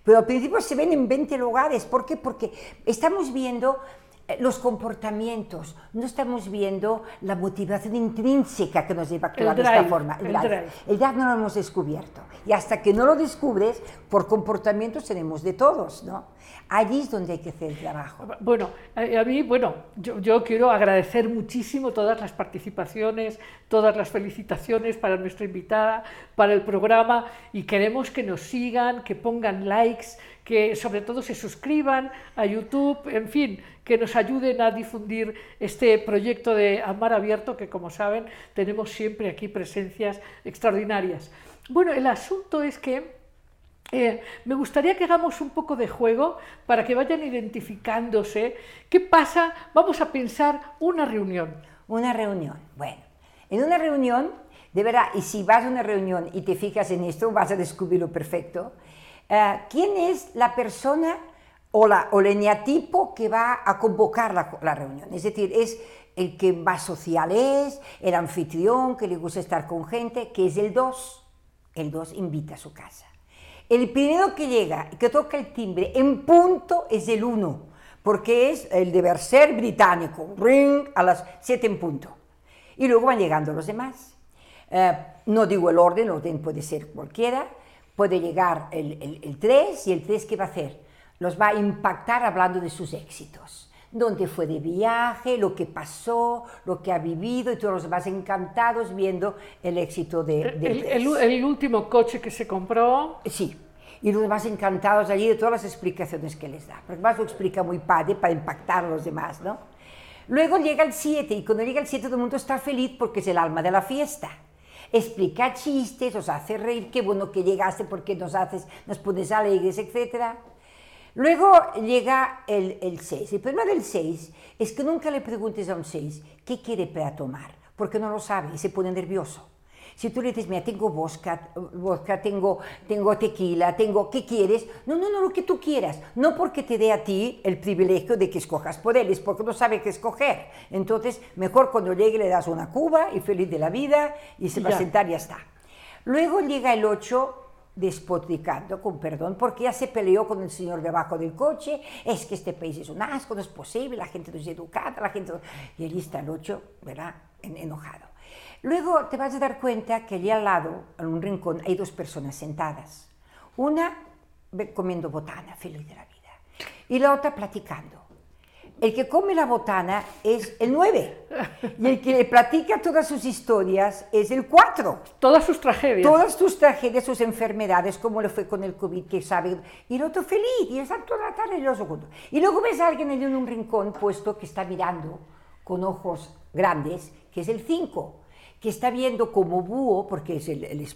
Pero al principio se ven en 20 lugares. ¿Por qué? Porque estamos viendo eh, los comportamientos, no estamos viendo la motivación intrínseca que nos lleva a actuar de esta forma. El, el, drive. el drive no lo hemos descubierto. Y hasta que no lo descubres, por comportamientos tenemos de todos, ¿no? Allí es donde hay que hacer el trabajo. Bueno, a, mí, bueno, yo, yo, quiero agradecer muchísimo todas las participaciones, todas las felicitaciones para nuestra invitada, para el programa, y queremos que nos sigan, que pongan likes, que sobre todo se suscriban a YouTube, en fin, que nos ayuden a difundir este proyecto de Amar Abierto, que como saben tenemos siempre aquí presencias extraordinarias. Bueno, el asunto es que eh, me gustaría que hagamos un poco de juego para que vayan identificándose. ¿Qué pasa? Vamos a pensar una reunión. Una reunión. Bueno, en una reunión, de verdad, y si vas a una reunión y te fijas en esto, vas a descubrirlo perfecto. Eh, ¿Quién es la persona o, la, o el eneatipo que va a convocar la, la reunión? Es decir, es el que más social es, el anfitrión, que le gusta estar con gente, que es el 2. El 2 invita a su casa. El primero que llega y que toca el timbre en punto es el 1, porque es el deber ser británico, ring a las 7 en punto. Y luego van llegando los demás. Eh, no digo el orden, el orden puede ser cualquiera, puede llegar el 3 y el 3 ¿qué va a hacer? Los va a impactar hablando de sus éxitos dónde fue de viaje, lo que pasó, lo que ha vivido y todos los demás encantados viendo el éxito de, el, el, último coche que se compró. Sí, y los demás encantados allí de todas las explicaciones que les da, porque más lo explica muy padre para impactar a los demás, ¿no? Luego llega el 7 y cuando llega el 7 todo el mundo está feliz porque es el alma de la fiesta. Explica chistes, os hace reír, qué bueno que llegaste porque nos haces, nos pones alegres, etcétera. Luego llega el, 6. El problema del 6 es que nunca le preguntes a un 6 qué quiere para tomar, porque no lo sabe y se pone nervioso. Si tú le dices, mira, tengo vodka, vodka tengo, tengo tequila, tengo, ¿qué quieres? No, no, no, lo que tú quieras. No porque te dé a ti el privilegio de que escojas por él, es porque no sabe qué escoger. Entonces, mejor cuando llegue le das una cuba y feliz de la vida y se va a sentar y ya está. Luego llega el 8 despotricando, con perdón, porque ya se peleó con el señor debajo del coche, es que este país es un asco, no es posible, la gente no es educada, la gente... Y allí está el ocho, ¿verdad?, enojado. Luego te vas a dar cuenta que allí al lado, en un rincón, hay dos personas sentadas. Una comiendo botana, feliz de la vida, y la otra platicando. El que come la botana es el 9 y el que le platica todas sus historias es el 4. Todas sus tragedias. Todas sus tragedias, sus enfermedades, como le fue con el COVID, que sabe. Y el otro feliz, y está toda la tarde los ojos. Y luego ves a alguien en un rincón puesto que está mirando con ojos grandes, que es el 5 que está viendo como búho, porque es el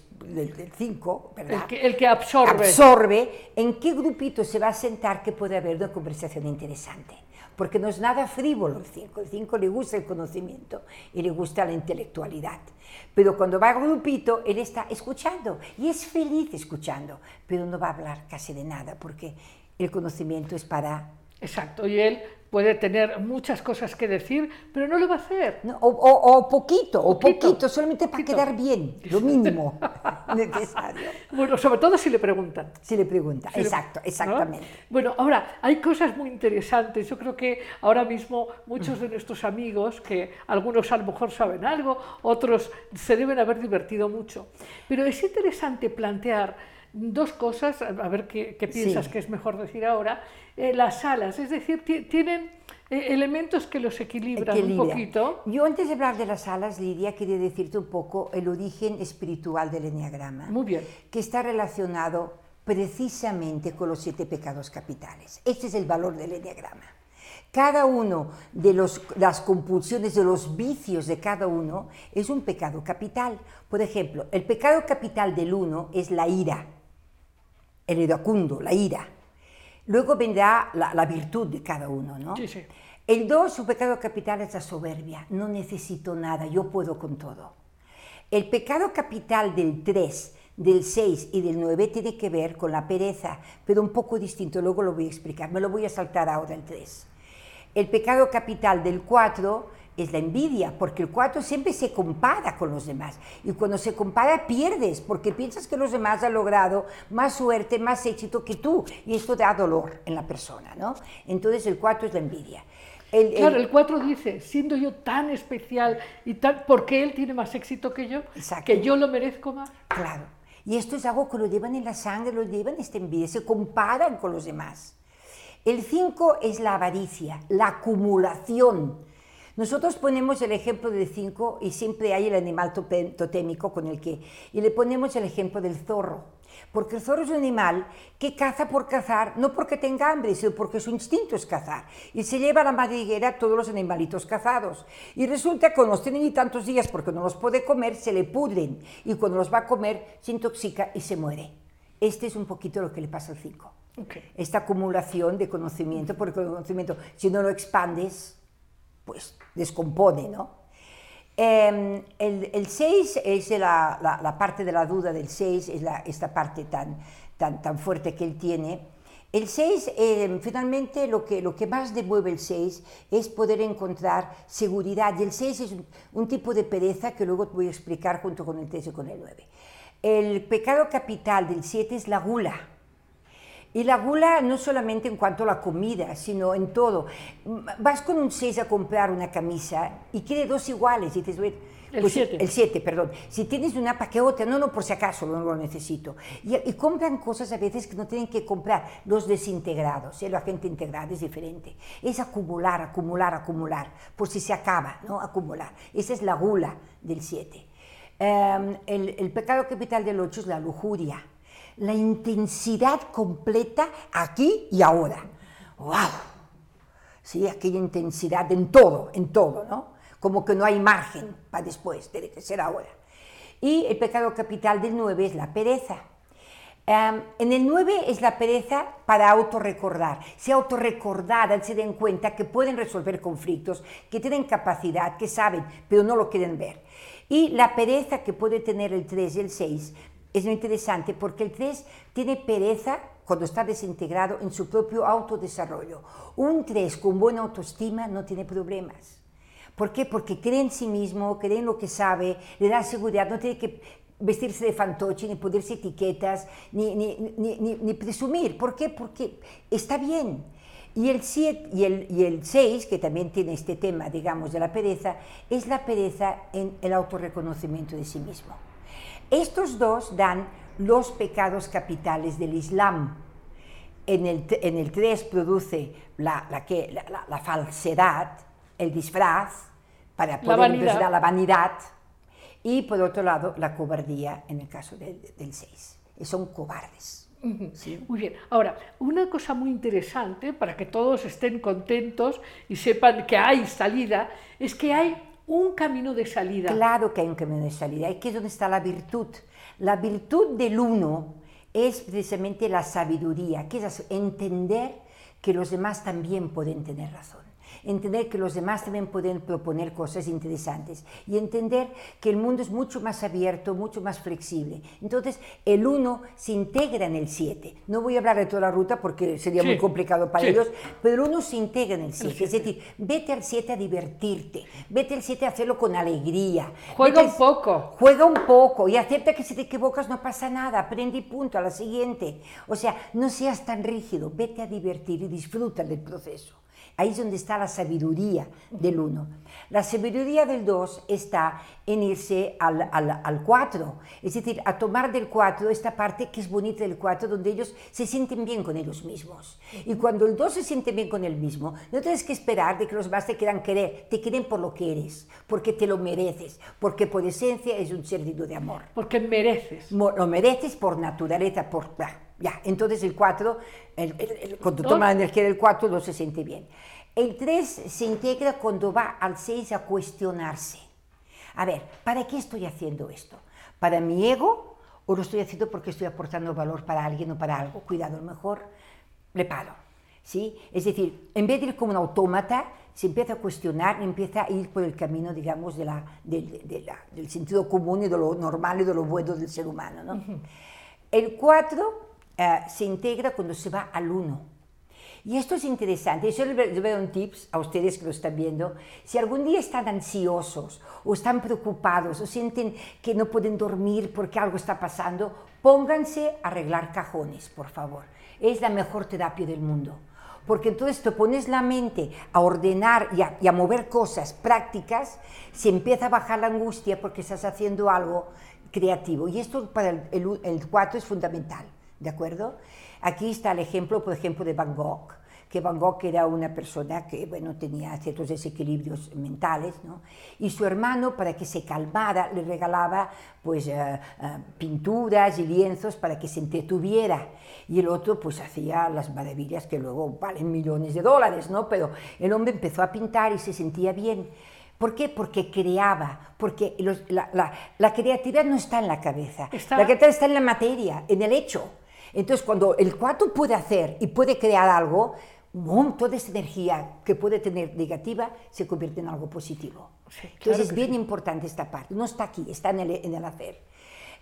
5, ¿verdad? El que, el que, absorbe. Absorbe en qué grupito se va a sentar que puede haber una conversación interesante porque no es nada frívolo el 5. El 5 le gusta el conocimiento y le gusta la intelectualidad. Pero cuando va al grupito, él está escuchando y es feliz escuchando, pero no va a hablar casi de nada porque el conocimiento es para... Exacto, y él puede tener muchas cosas que decir, pero no lo va a hacer. o, poquito, o poquito, solamente para quedar bien, lo mínimo *laughs* necesario. Bueno, sobre todo si le preguntan. Si le preguntan, exacto, exactamente. Bueno, ahora, hay cosas muy interesantes. Yo creo que ahora mismo muchos de nuestros amigos, que algunos a lo mejor saben algo, otros se deben haber divertido mucho. Pero es interesante plantear dos cosas, a ver qué, piensas que es mejor decir ahora, eh, las alas, es decir, tienen eh, elementos que los equilibran un poquito. Yo antes de hablar de las alas, Lidia, quería decirte un poco el origen espiritual del enneagrama. Muy bien. Que está relacionado precisamente con los siete pecados capitales. Este es el valor del enneagrama. Cada uno de los, las compulsiones, de los vicios de cada uno es un pecado capital. Por ejemplo, el pecado capital del uno es la ira el iracundo, la ira. Luego vendrá la, virtud de cada uno, ¿no? Sí, sí. El dos, su pecado capital es la soberbia. No necesito nada, yo puedo con todo. El pecado capital del 3, del 6 y del 9 tiene que ver con la pereza, pero un poco distinto, luego lo voy a explicar. Me lo voy a saltar ahora el 3. El pecado capital del 4 es la envidia, porque el 4 siempre se compara con los demás. Y cuando se compara pierdes, porque piensas que los demás han logrado más suerte, más éxito que tú. Y esto da dolor en la persona, ¿no? Entonces el 4 es la envidia. El, claro, el 4 dice, siendo yo tan especial y tan, porque él tiene más éxito que yo, que yo lo merezco más. Claro. Y esto es algo que lo llevan en la sangre, lo llevan esta envidia, se comparan con los demás. El 5 es la avaricia, la acumulación nosotros ponemos el ejemplo del 5 y siempre hay el animal totémico con el que... Y le ponemos el ejemplo del zorro. Porque el zorro es un animal que caza por cazar, no porque tenga hambre, sino porque su instinto es cazar. Y se lleva a la madriguera todos los animalitos cazados. Y resulta que cuando los tienen y tantos días porque no los puede comer, se le pudren. Y cuando los va a comer, se intoxica y se muere. Este es un poquito lo que le pasa al 5. Okay. Esta acumulación de conocimiento, porque el conocimiento, si no lo expandes, pues descompone, ¿no? Eh, el 6 es la, la, la, parte de la duda del 6, es la, esta parte tan, tan, tan fuerte que él tiene. El 6, eh, finalmente, lo que, lo que más demueve el 6 es poder encontrar seguridad. Y el 6 es un, un, tipo de pereza que luego voy a explicar junto con el 3 y con el 9. El pecado capital del 7 es la gula. Y la gula no solamente en cuanto a la comida, sino en todo. Vas con un 6 a comprar una camisa y quiere dos iguales y dices, el 7. el 7, perdón. Si tienes una, ¿para qué otra? No, no, por si acaso, no lo necesito. Y, y, compran cosas a veces que no tienen que comprar. Los desintegrados, ¿eh? la gente integrada es diferente. Es acumular, acumular, acumular, por si se acaba, ¿no? Acumular. Esa es la gula del 7. Um, el, el pecado capital del 8 es la lujuria la intensidad completa aquí y ahora. ¡Wow! Sí, aquella intensidad en todo, en todo, ¿no? Como que no hay margen para después, tiene que ser ahora. Y el pecado capital del 9 es la pereza. Um, en el 9 es la pereza para autorrecordar. Se autorrecordar, se den cuenta que pueden resolver conflictos, que tienen capacidad, que saben, pero no lo quieren ver. Y la pereza que puede tener el 3 y el 6 es muy interesante porque el 3 tiene pereza cuando está desintegrado en su propio autodesarrollo. Un 3 con buena autoestima no tiene problemas. ¿Por qué? Porque cree en sí mismo, cree en lo que sabe, le da seguridad, no tiene que vestirse de fantoche, ni ponerse etiquetas, ni, ni, ni, ni, presumir. ¿Por qué? Porque está bien. Y el 7 y el, y el 6, que también tiene este tema, digamos, de la pereza, es la pereza en el autorreconocimiento de sí mismo. Estos dos dan los pecados capitales del Islam. En el, en el 3 produce la, la, que, la, la, falsedad, el disfraz, para poder la vanidad. la vanidad, y por otro lado la cobardía en el caso del, del 6. Son cobardes. ¿sí? Muy bien. Ahora, una cosa muy interesante para que todos estén contentos y sepan que hay salida, es que hay un camino de salida. Claro que hay un camino de salida, aquí es donde está la virtud. La virtud del uno es precisamente la sabiduría, que es entender que los demás también pueden tener razón entender que los demás también pueden proponer cosas interesantes y entender que el mundo es mucho más abierto, mucho más flexible. Entonces, el 1 se integra en el 7. No voy a hablar de toda la ruta porque sería Sí, muy complicado para sí. ellos, pero el 1 se integra en el 7. Es decir, vete al 7 a divertirte, vete al 7 a hacerlo con alegría. Juega Vete un poco. Juega un poco y acepta que si te equivocas no pasa nada, aprende y punto, a la siguiente. O sea, no seas tan rígido, vete a divertir y disfruta del proceso. Ahí es donde está la sabiduría del uno. La sabiduría del dos está en irse al, al, al cuatro, es decir, a tomar del cuatro esta parte que es bonita del cuatro, donde ellos se sienten bien con ellos mismos. Y cuando el dos se siente bien con él mismo, no tienes que esperar de que los demás te quieran querer, te quieren por lo que eres, porque te lo mereces, porque por esencia es un ser digno de amor. Porque mereces. Lo mereces por naturaleza, por... bah, Ya, entonces el 4, el, el- el- cuando toma la energía del 4, no se siente bien. El 3 se integra cuando va al 6 a cuestionarse. A ver, ¿para qué estoy haciendo esto? ¿Para mi ego o lo estoy haciendo porque estoy aportando valor para alguien o para algo? Cuidado, mejor le paro. ¿sí? Es decir, en vez de ir como un autómata, se empieza a cuestionar y empieza a ir por el camino, digamos, de la, del- de la- del sentido común y de lo normal y de lo bueno del ser humano. ¿no? El 4 se integra cuando se va al 1. Y esto es interesante. Yo les dar un tips a ustedes que lo están viendo. Si algún día están ansiosos o están preocupados o sienten que no pueden dormir porque algo está pasando, pónganse a arreglar cajones, por favor. Es la mejor terapia del mundo. Porque entonces te pones la mente a ordenar y a, mover cosas prácticas, se empieza a bajar la angustia porque estás haciendo algo creativo. Y esto para el 4 es fundamental, ¿de acuerdo? Aquí está el ejemplo, por ejemplo, de Van Gogh, que Van Gogh era una persona que, bueno, tenía ciertos desequilibrios mentales, ¿no? Y su hermano, para que se calmara, le regalaba, pues, eh, eh, pinturas y lienzos para que se entretuviera. Y el otro, pues, hacía las maravillas que luego valen millones de dólares, ¿no? Pero el hombre empezó a pintar y se sentía bien. ¿Por qué? Porque creaba, porque los- la, la- la creatividad no está en la cabeza, Está- la creatividad está en la materia, en el hecho. Entonces, cuando el 4 puede hacer y puede crear algo, ¡bum! toda esa energía que puede tener negativa se convierte en algo positivo. Sí, claro Entonces, es bien sí. importante esta parte, no está aquí, está en el, en el hacer.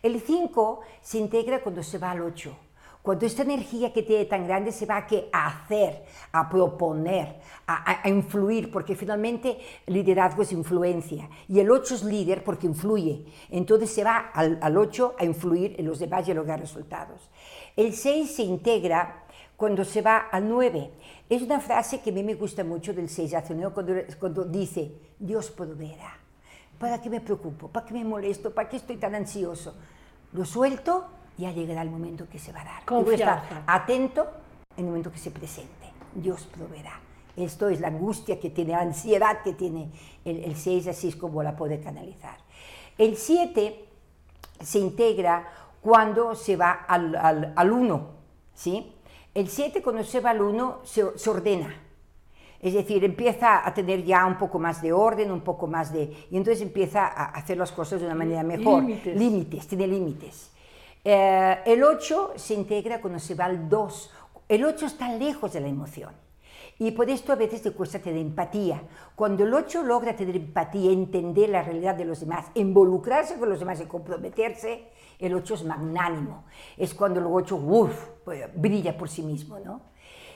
El 5 se integra cuando se va al 8. Cuando esta energía que tiene tan grande se va a, que a hacer, a proponer, a, a- a influir, porque finalmente liderazgo es influencia. Y el 8 es líder porque influye. Entonces se va al, al 8 a influir en los demás y a lograr resultados. El 6 se integra cuando se va al 9. Es una frase que a mí me gusta mucho del 6 hacia el 9, cuando, cuando dice, Dios proveerá. ¿Para qué me preocupo? ¿Para qué me molesto? ¿Para qué estoy tan ansioso? Lo suelto y ya llegará el momento que se va a dar. Y voy a estar Confianza. atento en el momento que se presente. Dios proveerá. Esto es la angustia que tiene, la ansiedad que tiene el, el 6, así es como la puede canalizar. El 7 se integra cuando se va al, al, al 1, ¿sí? El 7 cuando se va al 1 se, se ordena, es decir, empieza a tener ya un poco más de orden, un poco más de... Y entonces empieza a hacer las cosas de una manera mejor. Límites. Límites, tiene límites. Eh, el 8 se integra cuando se va al 2. El 8 está lejos de la emoción. Y por esto a veces te cuesta tener empatía. Cuando el 8 logra tener empatía, entender la realidad de los demás, involucrarse con los demás y comprometerse, el 8 es magnánimo. Es cuando el 8 uf, pues, brilla por sí mismo. ¿no?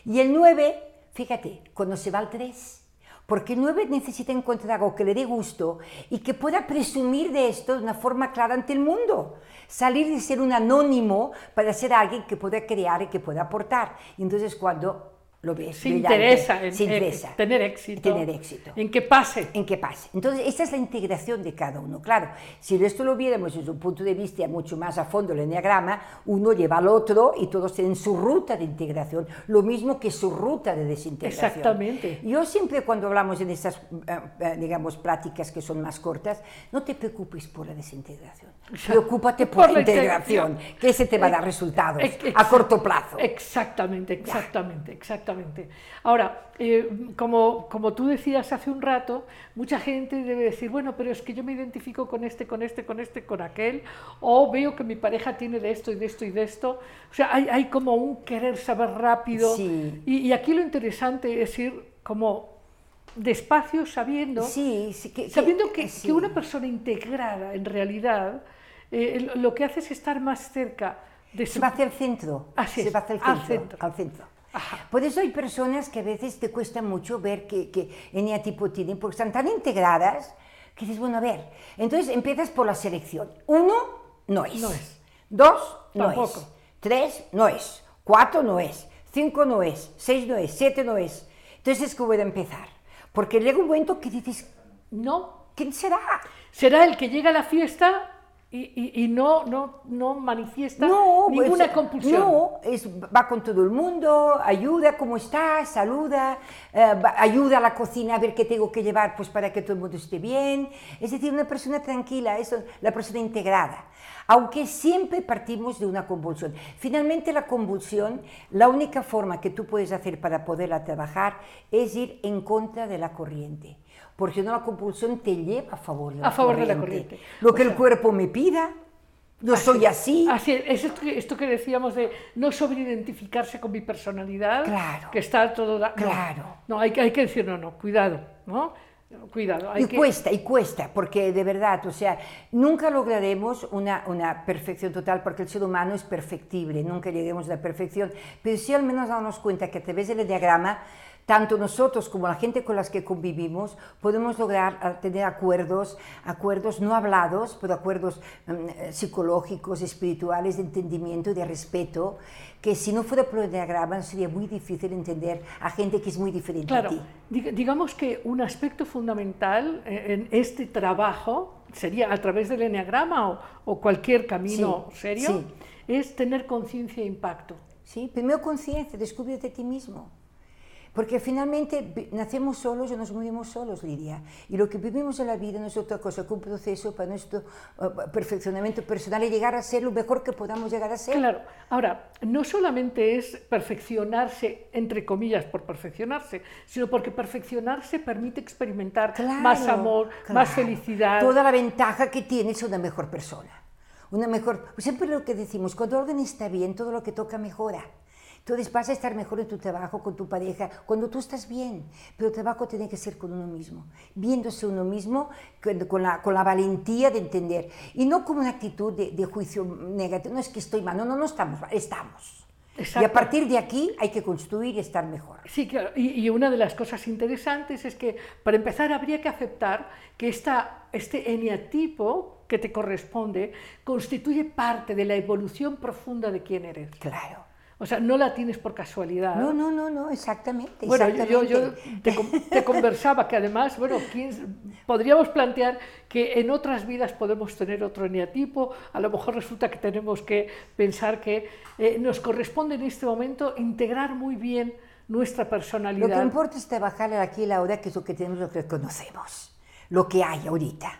Y el 9, fíjate, cuando se va al 3, porque el 9 necesita encontrar algo que le dé gusto y que pueda presumir de esto de una forma clara ante el mundo. Salir de ser un anónimo para ser alguien que pueda crear y que pueda aportar. Y entonces cuando lo ves, Se interesa en, se interesa tener éxito. tener éxito En que pase. en que pase. Entonces, esta es la integración de cada uno. Claro, si esto lo viéramos desde un punto de vista mucho más a fondo, el enneagrama, uno lleva al otro y todos tienen su ruta de integración, lo mismo que su ruta de desintegración. Exactamente. Yo siempre cuando hablamos en estas, eh, eh, digamos, prácticas que son más cortas, no te preocupes por la desintegración, preocúpate por, Por la integración, integración. que ese te va a dar resultados a corto plazo. Exactamente, exactamente, exactamente. Ahora, eh, como, como tú decías hace un rato, mucha gente debe decir, bueno, pero es que yo me identifico con este, con este, con este, con aquel, o veo que mi pareja tiene de esto y de esto y de esto. O sea, hay, hay como un querer saber rápido. Sí. Y, y aquí lo interesante es ir como despacio, sabiendo, Sí, sí, que- sabiendo que, sí. que una persona integrada en realidad eh, lo- que hace es estar más cerca de Se va hacia el centro. Así se es, va hacia el al centro. al centro. Ajá. Por eso hay personas que a veces te cuesta mucho ver que, que eneatipo tienen, porque están tan integradas que dices, bueno, a ver. Entonces empiezas por la selección. Uno, no es. No es. Dos, no Tampoco. es. Tres, no es. Cuatro, no es. Cinco, no es. Seis, no es. Siete, no es. Entonces es que voy a empezar. Porque llega un momento que dices, No, ¿quién será? será el que llega a la fiesta y, y- y no, no, no manifiesta No, pues, ninguna compulsión. No, es, va con todo el mundo, ayuda, ¿cómo estás? Saluda, eh, va- ayuda a la cocina a ver qué tengo que llevar pues para que todo el mundo esté bien. Es decir, una persona tranquila, eso, la persona integrada. Aunque siempre partimos de una convulsión. Finalmente la convulsión, la única forma que tú puedes hacer para poderla trabajar es ir en contra de la corriente. Porque no la compulsión te lleva a favor de la A favor de la corriente. corriente. Lo O que el sea, cuerpo me pida, yo soy así. Así es, es esto, que, esto que decíamos de no sobreidentificarse con mi personalidad, Claro. que está todo... da- no, Claro. No, hay, que- hay que decir, no, no, cuidado, ¿no? Cuidado. Hay y que, cuesta, y cuesta, porque de verdad, o sea, nunca lograremos una, una perfección total, porque el ser humano es perfectible, nunca lleguemos a la perfección, pero sí al menos darnos cuenta que a través del diagrama, tanto nosotros como la gente con las que convivimos, podemos lograr ah, tener acuerdos, acuerdos no hablados, pero acuerdos mm, eh, psicológicos, espirituales, de entendimiento de respeto, que si no fuera por el diagrama sería muy difícil entender a gente que es muy diferente Claro, a ti. dig- digamos que un aspecto fundamental eh, en este trabajo sería a través del enneagrama o, o cualquier camino Sí, serio, sí. es tener conciencia e impacto. ¿sí? Primero conciencia, descúbrete a ti mismo. Porque finalmente nacemos solos y nos morimos solos, Lidia. Y lo que vivimos en la vida no es otra cosa que un proceso para nuestro eh, perfeccionamiento personal y llegar a ser lo mejor que podamos llegar a ser. Claro, ahora, no solamente es perfeccionarse, entre comillas, por perfeccionarse, sino porque perfeccionarse permite experimentar más Claro, amor, más claro. felicidad. Toda la ventaja que tienes una mejor persona. Una mejor, siempre lo que decimos, cuando alguien está bien, todo lo que toca mejora. Entonces vas a estar mejor en tu trabajo, con tu pareja, cuando tú estás bien. Pero el trabajo tiene que ser con uno mismo, viéndose uno mismo con, con la, con la valentía de entender. Y no como una actitud de, de juicio negativo, no es que estoy mal, no, no, no estamos mal, estamos. Y Exacto. a partir de aquí hay que construir y estar mejor. Sí, claro. Y, y una de las cosas interesantes es que, para empezar, habría que aceptar que esta, este eneatipo que te corresponde constituye parte de la evolución profunda de quién eres. Claro. O sea, no la tienes por casualidad. No, no, no, no, exactamente. Bueno, yo, yo- yo exactamente. te, te *laughs* conversaba que además, bueno, podríamos plantear que en otras vidas podemos tener otro eneatipo, a lo mejor resulta que tenemos que pensar que eh, nos corresponde en este momento integrar muy bien nuestra Lo personalidad. que importa es trabajar aquí y la ahora, que es lo que tenemos, lo que conocemos, lo que hay ahorita.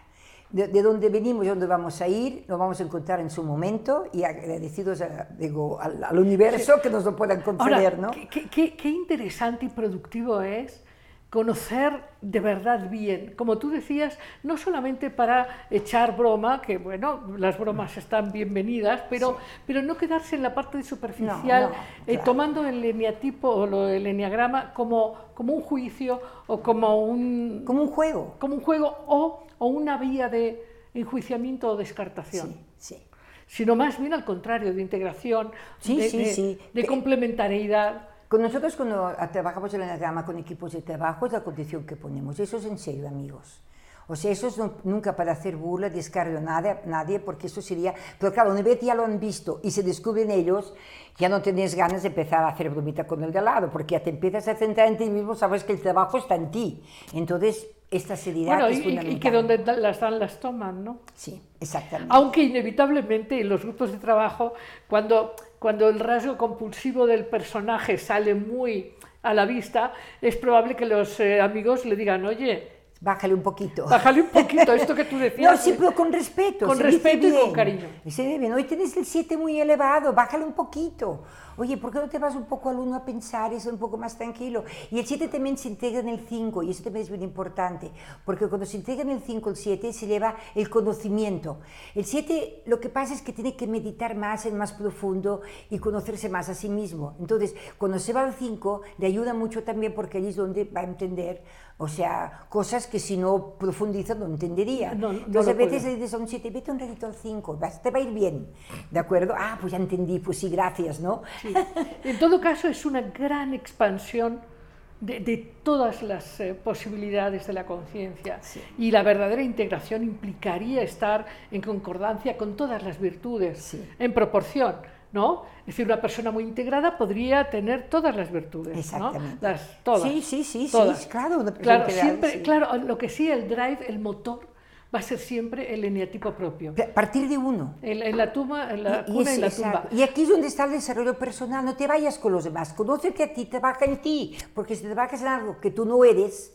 De, de dónde venimos y dónde vamos a ir, lo vamos a encontrar en su momento y agradecidos a- digo, al, al universo que nos lo puedan conceder, Ahora, ¿no? qué, qué- qué- interesante y productivo es conocer de verdad bien, como tú decías, no solamente para echar broma, que bueno, las bromas están bienvenidas, pero, pero no quedarse en la parte superficial, No, no, eh, claro. tomando el eneatipo o lo- el eneagrama como, como un juicio o como un, Como un juego. como un juego o, o una vía de enjuiciamiento o descartación Sí, sí. sino más bien al contrario, de integración, Sí, de, de- de complementariedad. Con nosotros cuando trabajamos en el enneagrama con equipos de trabajo es la condición que ponemos. Eso es en serio, amigos. O sea, eso es no- nunca para hacer burla, descargo a nadie, nadie, porque eso sería... Pero claro, una vez ya lo han visto y se descubren ellos, ya no tenés ganas de empezar a hacer bromita con el de al lado, porque ya te empiezas a centrar en ti mismo, sabes que el trabajo está en ti. Entonces, esta seriedad Bueno, es y- y, fundamental. y que donde las dan, las toman, ¿no? Sí, exactamente. Aunque inevitablemente en los grupos de trabajo, cuando, cuando el rasgo compulsivo del personaje sale muy a la vista, es probable que los eh, amigos le digan, oye, Bájale un poquito. bájale un poquito esto que tú *laughs* decías. No, sí, pero con respeto. Con respeto y con cariño. Se dice bien. Hoy tienes el 7 muy elevado, bájale un poquito. Oye, ¿por qué no te vas un poco al 1 a pensar y ser un poco más tranquilo? Y el 7 también se integra en el 5, y eso también es bien importante, porque cuando se integra en el 5, el 7 se lleva el conocimiento. El 7 lo que pasa es que tiene que meditar más, en más profundo y conocerse más a sí mismo. Entonces, cuando se va al 5, le ayuda mucho también porque allí es donde va a entender, o sea, cosas que si no profundiza no entendería. No, no Entonces, a veces le dices a un 7, vete un ratito al 5, vas- te va a ir bien. ¿De acuerdo? Ah, pues ya entendí, pues sí, gracias, ¿no? Sí. En todo caso, es una gran expansión de, de todas las eh, posibilidades de la conciencia. Y la verdadera integración implicaría estar en concordancia con todas las virtudes, Sí. en proporción. ¿No? Es decir, una persona muy integrada podría tener todas las virtudes. ¿no? Exactamente. Las, todas. Sí, sí, sí, sí, todas. claro, persona Claro, integrada, siempre, sí. claro, lo que sí, el drive, el motor, va a ser siempre el eneatipo propio. A partir de uno. En, en la tumba, en la Y- y cuna y, es- en la exacto. tumba. Y aquí es donde está el desarrollo personal. No te vayas con los demás. Conócete a ti, trabaja en ti. Porque si trabajas en algo que tú no eres,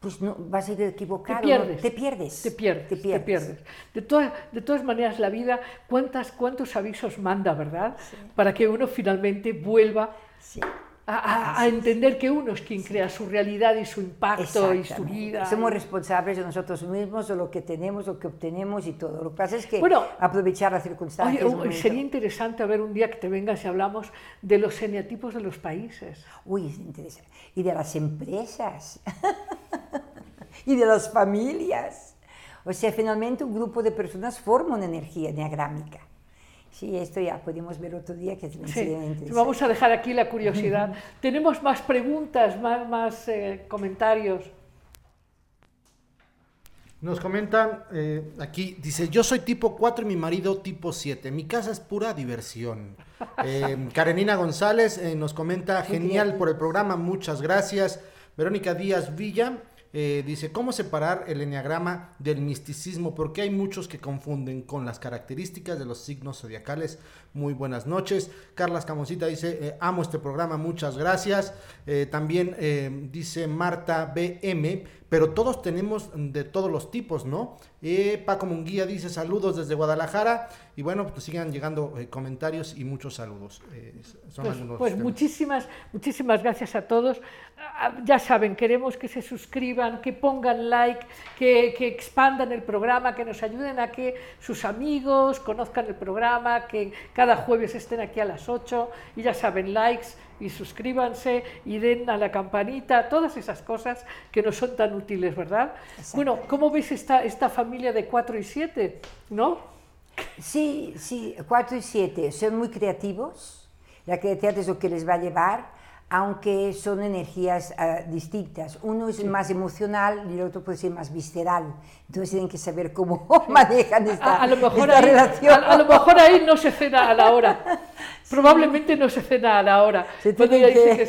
pues no, vas a ir equivocado. Te ¿no? pierdes. Te pierdes. Te pierdes, te pierdes. De, todas, de todas maneras, la vida, ¿cuántas, ¿cuántos avisos manda, verdad? Para que uno finalmente vuelva Sí. a, a- a entender que uno es quien crea su realidad y su impacto y su vida. Somos responsables de nosotros mismos, de lo que tenemos, lo que obtenemos y todo. Lo que pasa es que Bueno, aprovechar las Oye, circunstancias. momento. sería interesante a ver un día que te vengas y hablamos de los eneatipos de los países. Uy, es interesante. Y de las empresas. *laughs* *laughs* y de las familias. O sea, finalmente un grupo de personas forma una energía diagrámica. Sí, esto ya podemos ver otro día que es Sí, vamos a dejar aquí la curiosidad. *laughs* Tenemos más preguntas, más, más eh, comentarios. Nos comentan eh, aquí, dice, yo soy tipo 4 y mi marido tipo 7. Mi casa es pura diversión. *laughs* Eh, Karenina González eh, nos comenta, genial por el programa, muchas gracias. Verónica Díaz Villa, Eh, dice, ¿cómo separar el enneagrama del misticismo? Porque hay muchos que confunden con las características de los signos zodiacales. Muy buenas noches. Carlas Camoncita dice, eh, amo este programa, muchas gracias. Eh, también dice Marta BM, pero todos tenemos de todos los tipos, ¿no? Eh, Paco Munguía dice saludos desde Guadalajara. Y bueno, pues sigan llegando eh, comentarios y muchos saludos. Eh, son Pues, algunos pues muchísimas, muchísimas gracias a todos. Ah, Ya saben, queremos que se suscriban, que pongan like, que, que expandan el programa, que nos ayuden a que sus amigos conozcan el programa, que cada jueves estén aquí a las 8 y ya saben, likes y suscríbanse y den a la campanita, todas esas cosas que nos son tan útiles, ¿verdad? Bueno, ¿cómo ves esta, esta familia de 4 y 7? ¿No? Sí, sí, 4 y 7 son muy creativos. La creatividad es lo que les va a llevar, aunque son energías ah, distintas. Uno es más emocional y el otro puede ser más visceral. Entonces tienen que saber cómo *laughs* manejan esta, a, a lo mejor esta ahí, relación. a, a lo mejor ahí no se cena a la hora. *laughs* Probablemente no se cena a la hora. Se ya que-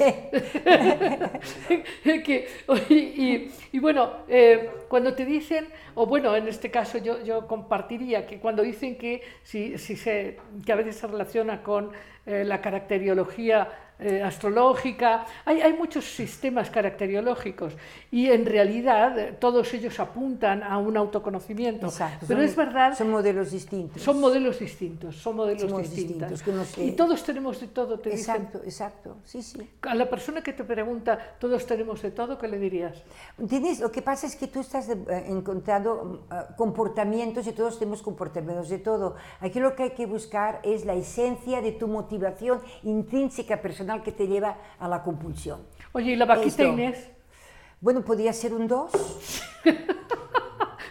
que- *laughs* que- y, y- y bueno, eh, cuando te dicen, o bueno, en este caso yo, yo compartiría que cuando dicen que, si, si se, que a veces se relaciona con eh, la caracteriología eh, astrológica, hay, hay muchos sistemas caracteriológicos y en realidad eh, todos ellos apuntan a un autoconocimiento. Exacto, Pero son- es verdad Son modelos distintos. son modelos distintos, son modelos Somos distintos. distintos, que no sé. Y todos tenemos de todo, te dicen. Exacto, exacto. Sí, sí. A la persona que te pregunta, todos tenemos de todo, ¿qué le dirías? Tienes, lo que pasa es que tú estás eh, encontrando eh, comportamientos y todos tenemos comportamientos de todo. Aquí lo que hay que buscar es la esencia de tu motivación intrínseca personal que te lleva a la compulsión. Oye, ¿y la vaquita Esto. Inés? Bueno, podría ser un 2 *laughs*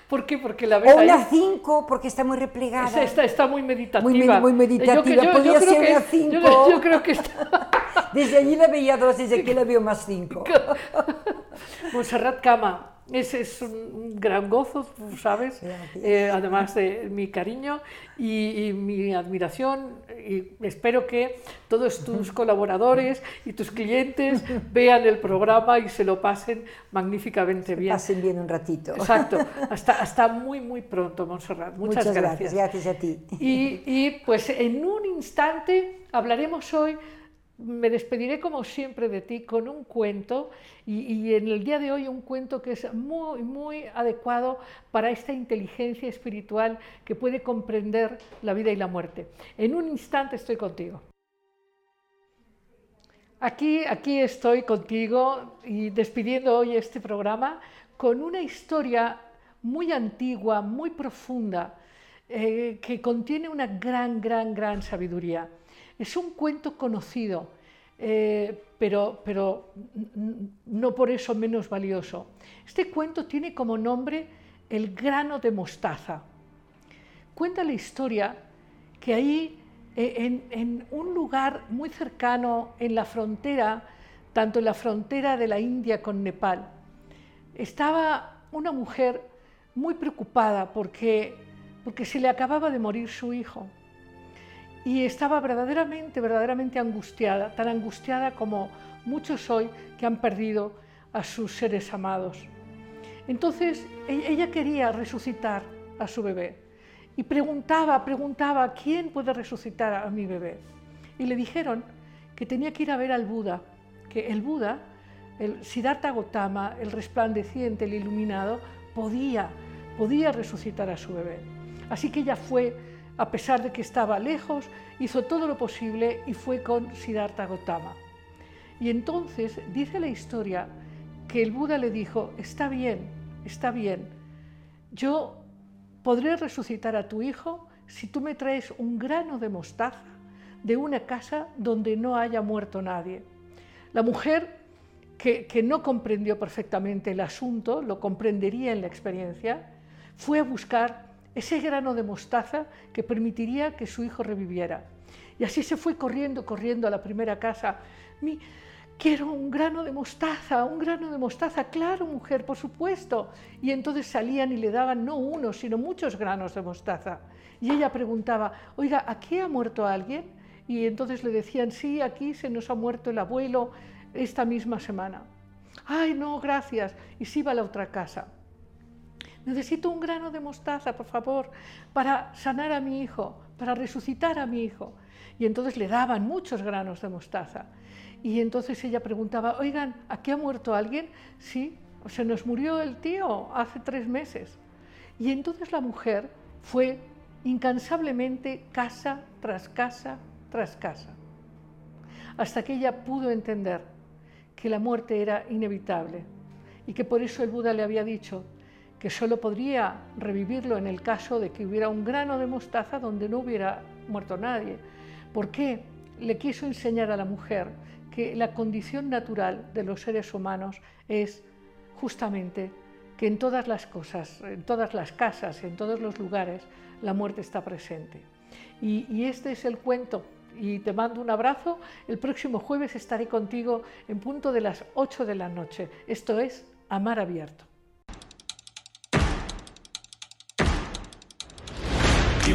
¿Por qué? Porque la ves o una 5 porque está muy replegada. Está, está, está muy meditativa. Muy med- muy meditativa, Yo, yo- yo podría creo ser que- una yo- cinco. yo creo que está... *laughs* Desde allí la veía 2, desde *laughs* aquí la veo más 5. Montserrat Cama, ese es un, gran gozo, tú sabes, Gracias. eh, además de mi cariño y, y mi admiración. Y espero que todos tus *laughs* colaboradores y tus clientes *laughs* vean el programa y se lo pasen magníficamente bien. Pasen bien un ratito. Exacto, *laughs* hasta, hasta muy, muy pronto, Montserrat. Muchas, gracias. Gracias a ti. Y, y, pues en un instante hablaremos hoy, me despediré como siempre de ti con un cuento y, en el día de hoy un cuento que es muy, muy adecuado para esta inteligencia espiritual que puede comprender la vida y la muerte. En un instante estoy contigo. Aquí, aquí estoy contigo y despidiendo hoy este programa con una historia muy antigua, muy profunda, eh, que contiene una gran, gran, gran sabiduría. Es un cuento conocido, eh, pero, pero no por eso menos valioso. Este cuento tiene como nombre El grano de mostaza. Cuenta la historia que ahí, eh, en, en un lugar muy cercano, en la frontera, tanto en la frontera de la India con Nepal, estaba una mujer muy preocupada porque, porque se le acababa de morir su hijo. Y estaba verdaderamente, verdaderamente angustiada, tan angustiada como muchos hoy que han perdido a sus seres amados. Entonces e- ella quería resucitar a su bebé y preguntaba, preguntaba, ¿quién puede resucitar a mi bebé? Y le dijeron que tenía que ir a ver al Buda, que el Buda, el Siddhartha Gautama, el resplandeciente, el iluminado, podía, podía resucitar a su bebé. Así que ella fue, a pesar de que estaba lejos, hizo todo lo posible y fue con Siddhartha Gautama. Y entonces dice la historia que el Buda le dijo, está bien, está bien, yo podré resucitar a tu hijo si tú me traes un grano de mostaza de una casa donde no haya muerto nadie. La mujer, que, no comprendió perfectamente el asunto, lo comprendería en la experiencia, fue a buscar ese grano de mostaza que permitiría que su hijo reviviera. Y así se fue corriendo, corriendo a la primera casa. Mi, quiero un grano de mostaza, un grano de mostaza, claro, mujer, por supuesto. Y entonces salían y le daban no uno, sino muchos granos de mostaza. Y ella preguntaba, oiga, ¿aquí ha muerto alguien? Y entonces le decían, sí, aquí se nos ha muerto el abuelo esta misma semana. Ay, no, gracias. Y se iba a la otra casa. Necesito un grano de mostaza, por favor, para sanar a mi hijo, para resucitar a mi hijo. Y entonces le daban muchos granos de mostaza. Y entonces ella preguntaba, oigan, ¿aquí ha muerto alguien? Sí, se nos murió el tío hace tres meses. Y entonces la mujer fue incansablemente casa tras casa tras casa, hasta que ella pudo entender que la muerte era inevitable y que por eso el Buda le había dicho que solo podría revivirlo en el caso de que hubiera un grano de mostaza donde no hubiera muerto nadie. ¿Por qué? Le quiso enseñar a la mujer que la condición natural de los seres humanos es justamente que en todas las cosas, en todas las casas, en todos los lugares, la muerte está presente. Y, este es el cuento y te mando un abrazo. El próximo jueves estaré contigo en punto de las 8 de la noche. Esto es Amar Abierto.